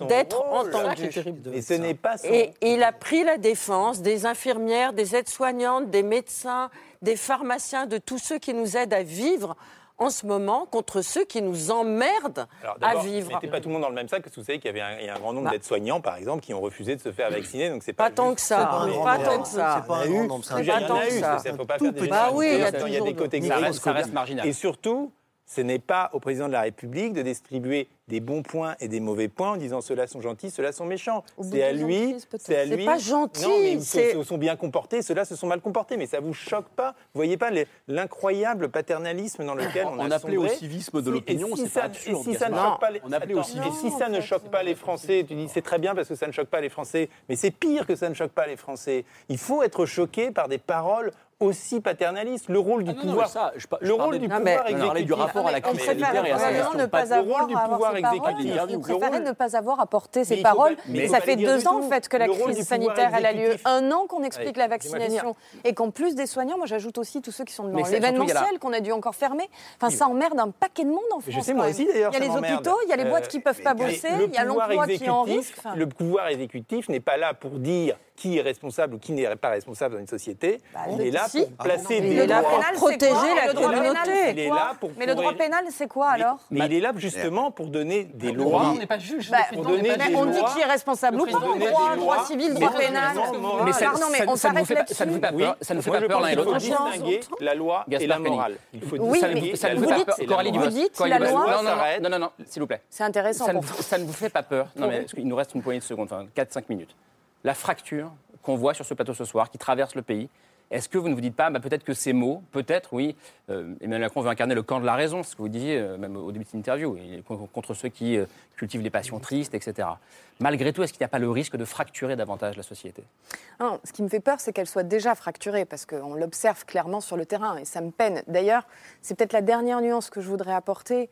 d'être entendus. Et ce n'est pas Et il a pris la défense des infirmières, des aides-soignantes, des médecins, des pharmaciens, de tous ceux qui nous aident à vivre en ce moment contre ceux qui nous emmerdent à vivre. Mettez pas tout le monde dans le même sac, parce que vous savez qu'il y avait un, un grand nombre bah. d'aides-soignants, par exemple, qui ont refusé de se faire vacciner. Donc c'est pas, tant que ça. Pas, tant que ça. C'est pas un grand nombre. Il y en a eu. Il ne faut pas faire des Bah oui, il y a des côtés Ça reste marginal. Et surtout, ce n'est pas au président de la République de distribuer des bons points et des mauvais points en disant ceux-là sont gentils, ceux-là sont méchants. C'est à lui, c'est à lui. C'est pas gentil. Non, mais ils se sont bien comportés, ceux-là se sont mal comportés, mais ça vous choque pas Vous voyez pas l'incroyable paternalisme dans lequel on, on a appelé au civisme de l'opinion, c'est pas absurde. Et si ça ne choque pas les, on appelait si ça ne choque pas les Français, tu dis c'est très bien parce que ça ne choque pas les Français, mais c'est pire que ça ne choque pas les Français. Il faut être choqué par des paroles aussi paternaliste. Le rôle du ah pouvoir, ça, je, je le rôle du pouvoir exécutif. du rapport à la crise sanitaire et à sa gestion. Ne pas le rôle du pouvoir exécutif. Vous préférez ne pas avoir apporté ces paroles. Ça fait deux ans en fait que la crise sanitaire elle a lieu. Un an qu'on explique la vaccination et qu'en plus des soignants, moi j'ajoute aussi tous ceux qui sont dans l'événementiel qu'on a dû encore fermer. Enfin, ça emmerde un paquet de monde en France. Je sais moi aussi d'ailleurs. Il y a les hôpitaux, il y a les boîtes qui peuvent pas bosser, il y a l'emploi qui est en risque. Le pouvoir exécutif n'est pas là pour dire qui est responsable ou qui n'est pas responsable dans une société. Bah, il est là pour placer des il est là pour protéger la communauté. Il est là pour mais le droit pénal, c'est quoi alors Mais il est là justement pour donner des lois. On n'est pas juge. Bah, on dit qui est responsable ou pas. Droit, droit civil, droit pénal. Mais ça, non, on s'arrête là-dessus. Ça ne fait pas peur. Ça ne fait pas peur l'un et l'autre. Il faut distinguer la loi et la morale. Il faut oui, mais ça ne vous dites, Coralie dites la loi. Non, non, non, s'il vous plaît. C'est intéressant. Ça ne vous fait pas peur. Non, mais il nous reste une poignée de secondes, enfin 4-5 minutes. La fracture qu'on voit sur ce plateau ce soir, qui traverse le pays. Est-ce que vous ne vous dites pas, bah, peut-être que ces mots, peut-être, oui, euh, Emmanuel Macron veut incarner le camp de la raison, ce que vous disiez euh, même au début de cette interview, contre ceux qui euh, cultivent les passions tristes, etc. Malgré tout, est-ce qu'il n'y a pas le risque de fracturer davantage la société? Ce qui me fait peur, c'est qu'elle soit déjà fracturée, parce qu'on l'observe clairement sur le terrain, et ça me peine. D'ailleurs, c'est peut-être la dernière nuance que je voudrais apporter.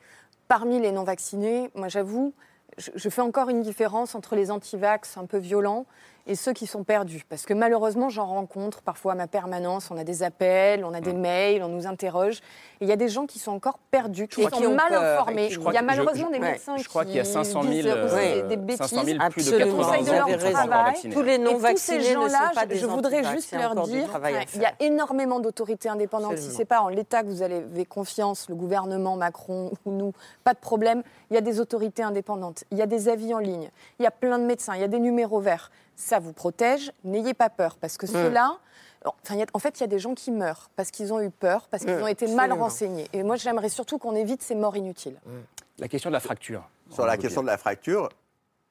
Parmi les non-vaccinés, moi j'avoue, je, fais encore une différence entre les anti-vax un peu violents et ceux qui sont perdus. Parce que malheureusement, j'en rencontre parfois à ma permanence. On a des appels, on a des mails, on nous interroge. Et il y a des gens qui sont encore perdus, qui sont mal informés. Il y a malheureusement des médecins je crois qu'il y a 500 000, disent euh, des bêtises. 500 000 plus de 80 de leur travail. Tous les non-vaccinés ces gens-là, je voudrais juste leur dire, il y a énormément d'autorités indépendantes. Si c'est pas en l'État que vous avez confiance, le gouvernement, Macron ou nous, pas de problème. Il y a des autorités indépendantes. Il y a des avis en ligne. Il y a plein de médecins. Il y a des numéros verts ça vous protège, n'ayez pas peur, parce que mm. cela... Enfin, en fait, il y a des gens qui meurent parce qu'ils ont eu peur, parce qu'ils mm. ont été mal renseignés. Et moi, j'aimerais surtout qu'on évite ces morts inutiles. Mm. La question de la fracture. Sur la question de la fracture,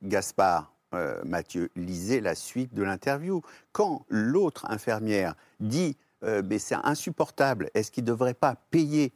Gaspard, euh, Mathieu, lisez la suite de l'interview. Quand l'autre infirmière dit mais c'est insupportable. Est-ce qu'il ne devrait pas payer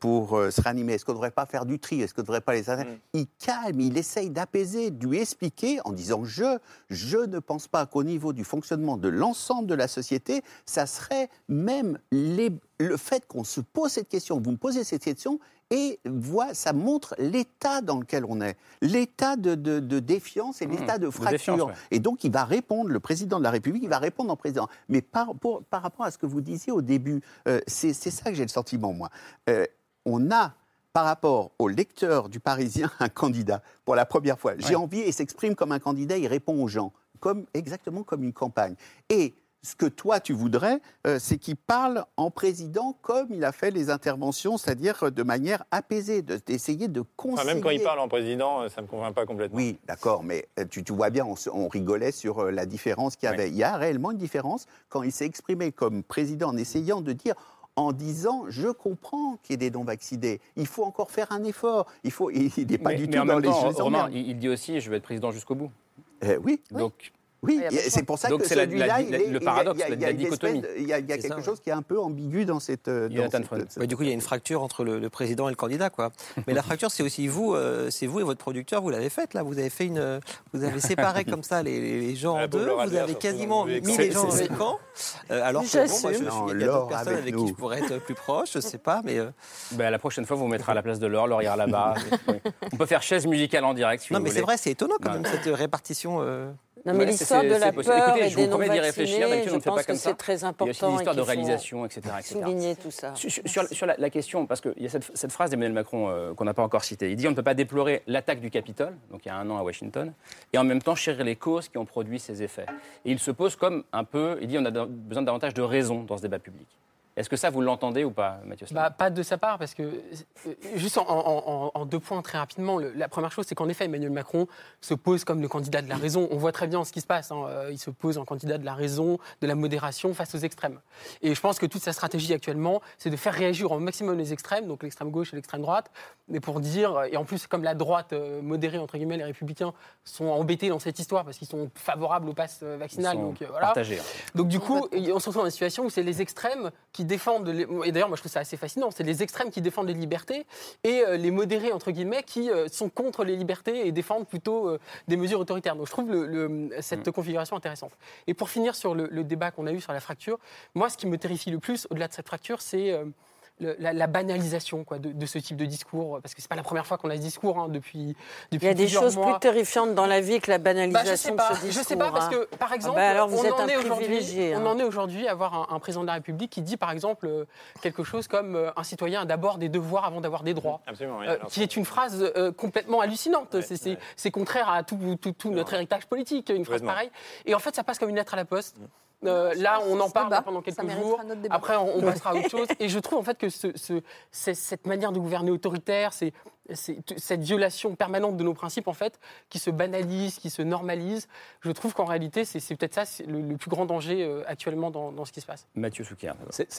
pour se ranimer Est-ce qu'on ne devrait pas faire du tri? Est-ce qu'on ne devrait pas les... Mm. Il calme, il essaye d'apaiser, de lui expliquer en disant je, je ne pense pas qu'au niveau du fonctionnement de l'ensemble de la société, ça serait même les, le fait qu'on se pose cette question, vous me posez cette question, et voit, ça montre l'état dans lequel on est, l'état de, défiance et mmh, l'état de fracture. Et donc, il va répondre, le président de la République, il va répondre en président. Mais par, par rapport à ce que vous disiez au début, euh, c'est ça que j'ai le sentiment, moi. Euh, on a par rapport au lecteur du Parisien un candidat pour la première fois. J'ai envie et s'exprime comme un candidat, il répond aux gens, comme, exactement comme une campagne. Et ce que toi tu voudrais, euh, c'est qu'il parle en président comme il a fait les interventions, c'est-à-dire de manière apaisée, d'essayer de, conseiller. même quand il parle en président, euh, ça ne me convainc pas complètement. Oui, d'accord, mais euh, tu, vois bien, on, rigolait sur la différence qu'il y avait. Il y a réellement une différence quand il s'est exprimé comme président en essayant de dire en disant je comprends qu'il y ait des non-vaccinés. Il faut encore faire un effort. Il faut, il n'est pas du tout dans les Romain, il, dit aussi je vais être président jusqu'au bout. oui. Donc oui, c'est pour ça que celui-là, le paradoxe, la, dichotomie. Il y a, quelque chose qui est un peu ambigu dans cette. Euh, du coup, il y a une fracture entre le, président et le candidat, quoi. Mais la fracture, c'est aussi vous, euh, c'est vous et votre producteur, vous l'avez faite là. Vous avez fait une, vous avez séparé comme ça les, gens en deux. Vous avez quasiment mis les gens en camp. Euh, alors que bon, moi, je, il y a d'autres personnes avec, qui je pourrais être plus proche, je sais pas, mais. Ben, la prochaine fois, vous mettrez à la place de Laure. Laure ira là-bas. On peut faire chaise musicale en direct. Non, mais c'est vrai, c'est étonnant quand même cette répartition. Non, mais l'histoire de la peur Écoutez, et des ne c'est très important. Il y a aussi l'histoire de réalisation, etc. Souligner tout ça. Sur, la, question, parce qu'il y a cette, phrase d'Emmanuel Macron euh, qu'on n'a pas encore citée. Il dit on ne peut pas déplorer l'attaque du Capitole, donc il y a un an à Washington, et en même temps chérir les causes qui ont produit ces effets. Et il se pose comme un peu, il dit on a besoin davantage de raison dans ce débat public. Est-ce que ça, vous l'entendez ou pas, Mathieu bah, Pas de sa part, parce que, euh, juste en, deux points très rapidement, la première chose, c'est qu'en effet, Emmanuel Macron se pose comme le candidat de la raison. On voit très bien ce qui se passe. Hein. Euh, il se pose en candidat de la raison, de la modération face aux extrêmes. Et je pense que toute sa stratégie actuellement, c'est de faire réagir au maximum les extrêmes, donc l'extrême gauche et l'extrême droite, mais pour dire, et en plus, comme la droite euh, modérée, entre guillemets, les républicains sont embêtés dans cette histoire parce qu'ils sont favorables au pass vaccinal. donc, voilà. Hein. donc du coup, on se retrouve dans une situation où c'est les extrêmes qui défendent, et d'ailleurs moi je trouve ça assez fascinant, c'est les extrêmes qui défendent les libertés et euh, les modérés entre guillemets qui euh, sont contre les libertés et défendent plutôt euh, des mesures autoritaires. Donc je trouve le, cette mm. configuration intéressante. Et pour finir sur le, le débat qu'on a eu sur la fracture, moi ce qui me terrifie le plus au-delà de cette fracture, c'est la, banalisation quoi, de, ce type de discours, parce que c'est pas la première fois qu'on a ce discours hein, depuis, depuis. Il y a des choses plus terrifiantes dans la vie que la banalisation bah, de ce discours. Je sais pas, parce que par exemple, on, en est aujourd'hui, on en est aujourd'hui à avoir un, président de la République qui dit par exemple euh, quelque chose comme euh, un citoyen a d'abord des devoirs avant d'avoir des droits, Absolument, euh, qui est une phrase complètement hallucinante. c'est contraire à tout, tout, notre héritage politique, une phrase pareille. Et en fait, ça passe comme une lettre à la poste. Mm. Euh, là, on en parle pendant quelques jours. Après, on, passera à autre chose. Et je trouve en fait que ce, cette manière de gouverner autoritaire, c'est cette violation permanente de nos principes, en fait, qui se banalise, qui se normalise, je trouve qu'en réalité, c'est peut-être ça le, plus grand danger euh, actuellement dans, ce qui se passe. Mathieu Souquier. Cette,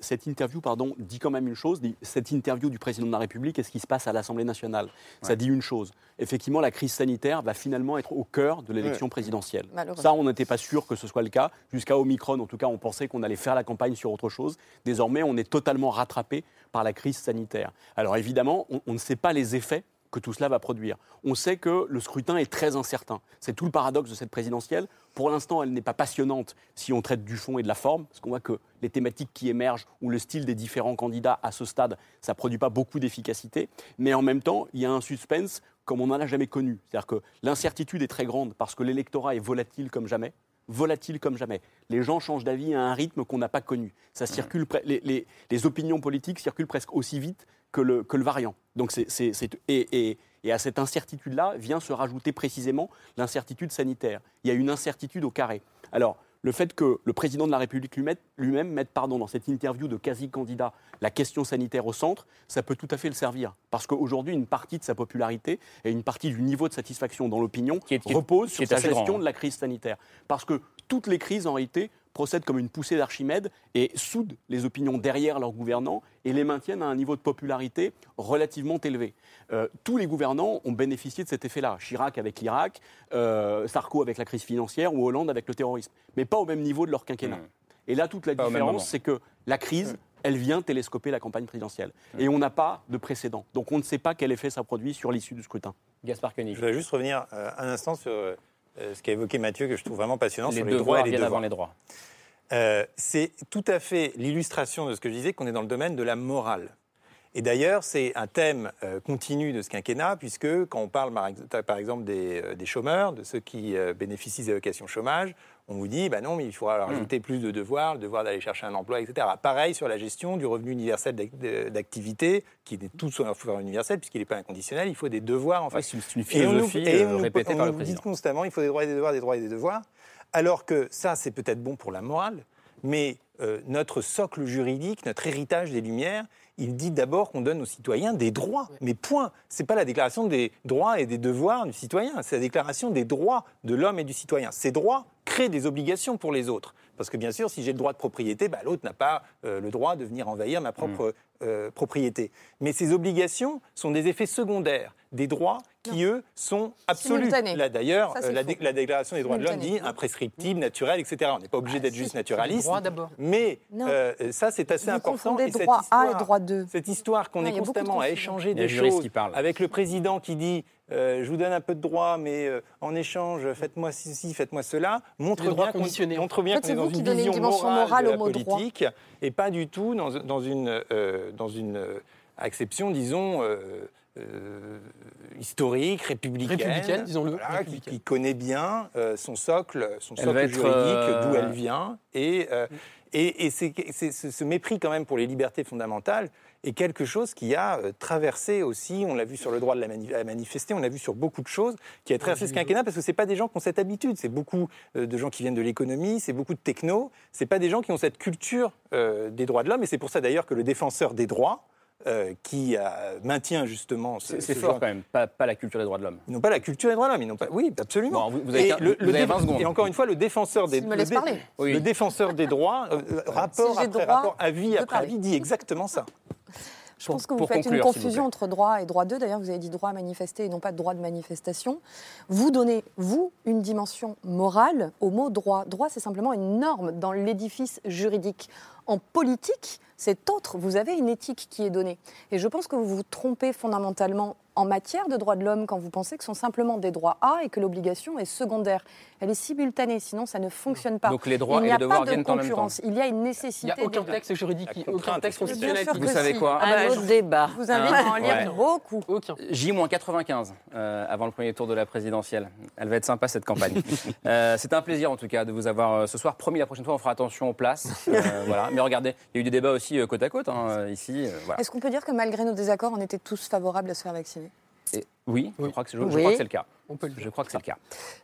cette, interview pardon, dit quand même une chose. cette interview du président de la République et ce qui se passe à l'Assemblée nationale, ça dit une chose. Effectivement, la crise sanitaire va finalement être au cœur de l'élection présidentielle. Ça, on n'était pas sûr que ce soit le cas. Jusqu'à Omicron, en tout cas, on pensait qu'on allait faire la campagne sur autre chose. Désormais, on est totalement rattrapé par la crise sanitaire. Alors évidemment, on ne sait pas les effets que tout cela va produire. On sait que le scrutin est très incertain. C'est tout le paradoxe de cette présidentielle. Pour l'instant, elle n'est pas passionnante si on traite du fond et de la forme, parce qu'on voit que les thématiques qui émergent ou le style des différents candidats à ce stade, ça ne produit pas beaucoup d'efficacité. Mais en même temps, il y a un suspense comme on n'en a jamais connu. C'est-à-dire que l'incertitude est très grande parce que l'électorat est volatile comme jamais volatile comme jamais. Les gens changent d'avis à un rythme qu'on n'a pas connu. Ça circule, les, les, opinions politiques circulent presque aussi vite que le, que le variant. Donc c'est, et, et, à cette incertitude-là vient se rajouter précisément l'incertitude sanitaire. Il y a une incertitude au carré. Alors, le fait que le président de la République lui-même mette pardon, dans cette interview de quasi-candidat la question sanitaire au centre, ça peut tout à fait le servir. Parce qu'aujourd'hui, une partie de sa popularité et une partie du niveau de satisfaction dans l'opinion repose sur sa gestion de la crise sanitaire. Parce que toutes les crises, en réalité, procèdent comme une poussée d'Archimède et soudent les opinions derrière leurs gouvernants et les maintiennent à un niveau de popularité relativement élevé. Euh, tous les gouvernants ont bénéficié de cet effet-là. Chirac avec l'Irak, euh, Sarko avec la crise financière ou Hollande avec le terrorisme. Mais pas au même niveau de leur quinquennat. Mmh. Et là, toute la différence, c'est que la crise, elle vient télescoper la campagne présidentielle. Et on n'a pas de précédent. Donc on ne sait pas quel effet ça produit sur l'issue du scrutin. Gaspard Koenig. Je voudrais juste revenir euh, un instant sur euh, ce qu'a évoqué Mathieu, que je trouve vraiment passionnant, les sur les droits et les devoirs. avant les droits. Euh, c'est tout à fait l'illustration de ce que je disais, qu'on est dans le domaine de la morale. Et d'ailleurs, c'est un thème euh, continu de ce quinquennat, puisque quand on parle par exemple euh, des, chômeurs, de ceux qui euh, bénéficient des allocations chômage, on vous dit, bah non, mais il faudra leur hmm. ajouter plus de devoirs, le devoir d'aller chercher un emploi, etc. Pareil sur la gestion du revenu universel d'activité, qui est tout sur un universel, puisqu'il n'est pas inconditionnel, il faut des devoirs. En fait. c'est une philosophie et on nous, répétée par le président. dit constamment, il faut des droits et des devoirs, des droits et des devoirs, alors que ça, c'est peut-être bon pour la morale, mais notre socle juridique, notre héritage des Lumières, il dit d'abord qu'on donne aux citoyens des droits. Mais point. C'est pas la déclaration des droits et des devoirs du citoyen, c'est la déclaration des droits de l'homme et du citoyen. Ces droits créent des obligations pour les autres. Parce que bien sûr, si j'ai le droit de propriété, bah, l'autre n'a pas euh, le droit de venir envahir ma propre mm. Euh, propriété. Mais ces obligations sont des effets secondaires des droits qui, eux, sont absolus. Là, d'ailleurs, euh, la, Déclaration des droits de l'homme dit imprescriptible, naturel, etc. On n'est pas obligé d'être juste naturaliste. Mais ça, c'est assez important. Et cette histoire, A et droit 2. Cette histoire qu'on est constamment à échanger des choses avec le président qui dit je vous donne un peu de droits, mais en échange, faites-moi ceci, faites-moi cela, montre bien qu'on bien qu'on est dans une vision morale, de la politique et pas du tout dans, dans une, dans une acception, disons, historique, républicaine, républicaine disons-le, qui, connaît bien son socle, son socle juridique, d'où elle vient, et, et, et c'est, ce mépris quand même pour les libertés fondamentales est quelque chose qui a euh, traversé aussi, on l'a vu sur le droit de la manifester, on l'a vu sur beaucoup de choses, qui a traversé ce quinquennat parce que c'est pas des gens qui ont cette habitude, c'est beaucoup euh, de gens qui viennent de l'économie, c'est beaucoup de techno, c'est pas des gens qui ont cette culture euh, des droits de l'homme et c'est pour ça d'ailleurs que le défenseur des droits, qui maintient justement. c'est fort quand même, pas, la culture des droits de l'homme. Ils n'ont pas la culture des droits de l'homme, ils n'ont pas. Oui, absolument. vous, avez, et le, 20 secondes. Et encore une fois, le défenseur des. le, le défenseur des droits, rapport après rapport, avis après avis, dit exactement ça. Je pense que vous faites une confusion entre droit et droit 2. D'ailleurs, vous avez dit droit à manifester et non pas droit de manifestation. Vous donnez, vous, une dimension morale au mot droit. Droit, c'est simplement une norme dans l'édifice juridique. En politique, c'est autre. Vous avez une éthique qui est donnée. Et je pense que vous vous trompez fondamentalement en matière de droits de l'homme quand vous pensez que ce sont simplement des droits A et que l'obligation est secondaire. Elle est simultanée, sinon ça ne fonctionne pas. Donc les droits et les devoirs viennent en même temps. Il y a une nécessité. Il n'y a aucun texte juridique, aucun texte constitutionnel. Vous savez quoi Un ah bah, autre débat. Je vous invite à en lire beaucoup. J-95 euh, avant le premier tour de la présidentielle. Elle va être sympa cette campagne. euh, C'est un plaisir en tout cas de vous avoir euh, ce soir. Promis, la prochaine fois on fera attention aux places. Euh, voilà. Mais regardez, il y a eu des débats aussi côte à côte hein, ici. Voilà. Est-ce qu'on peut dire que malgré nos désaccords, on était tous favorables à se faire vacciner? Oui, je crois que c'est le cas. je crois que c'est le cas.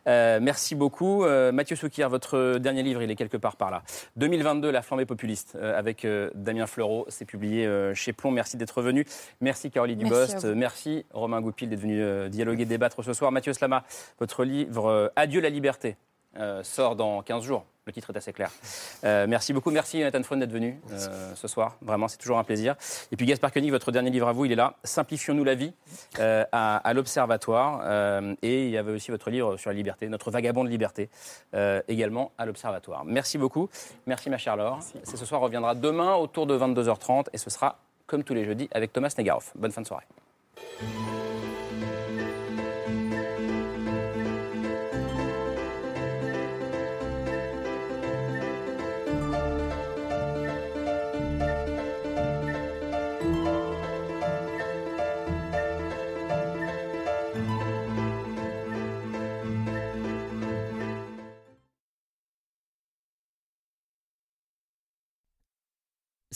Euh, merci beaucoup. Euh, Mathieu Soukir, votre dernier livre, il est quelque part par là. 2022, La flambée populiste, euh, avec Damien Fleureau. C'est publié chez Plomb. Merci d'être venu. Merci Caroline Dubost. Merci, Romain Goupil d'être venu dialoguer, débattre ce soir. Mathieu Slama, votre livre Adieu la liberté sort dans 15 jours. Le titre est assez clair. Euh, merci beaucoup. Merci Nathan Fron d'être venu euh, ce soir. Vraiment, c'est toujours un plaisir. Et puis Gaspard Koenig, votre dernier livre à vous, il est là. Simplifions-nous la vie euh, à, l'Observatoire. et il y avait aussi votre livre sur la liberté, notre vagabond de liberté, également à l'Observatoire. Merci beaucoup. Merci ma chère Laure. C'est ce soir reviendra demain autour de 22h30 et ce sera comme tous les jeudis avec Thomas Negaroff. Bonne fin de soirée.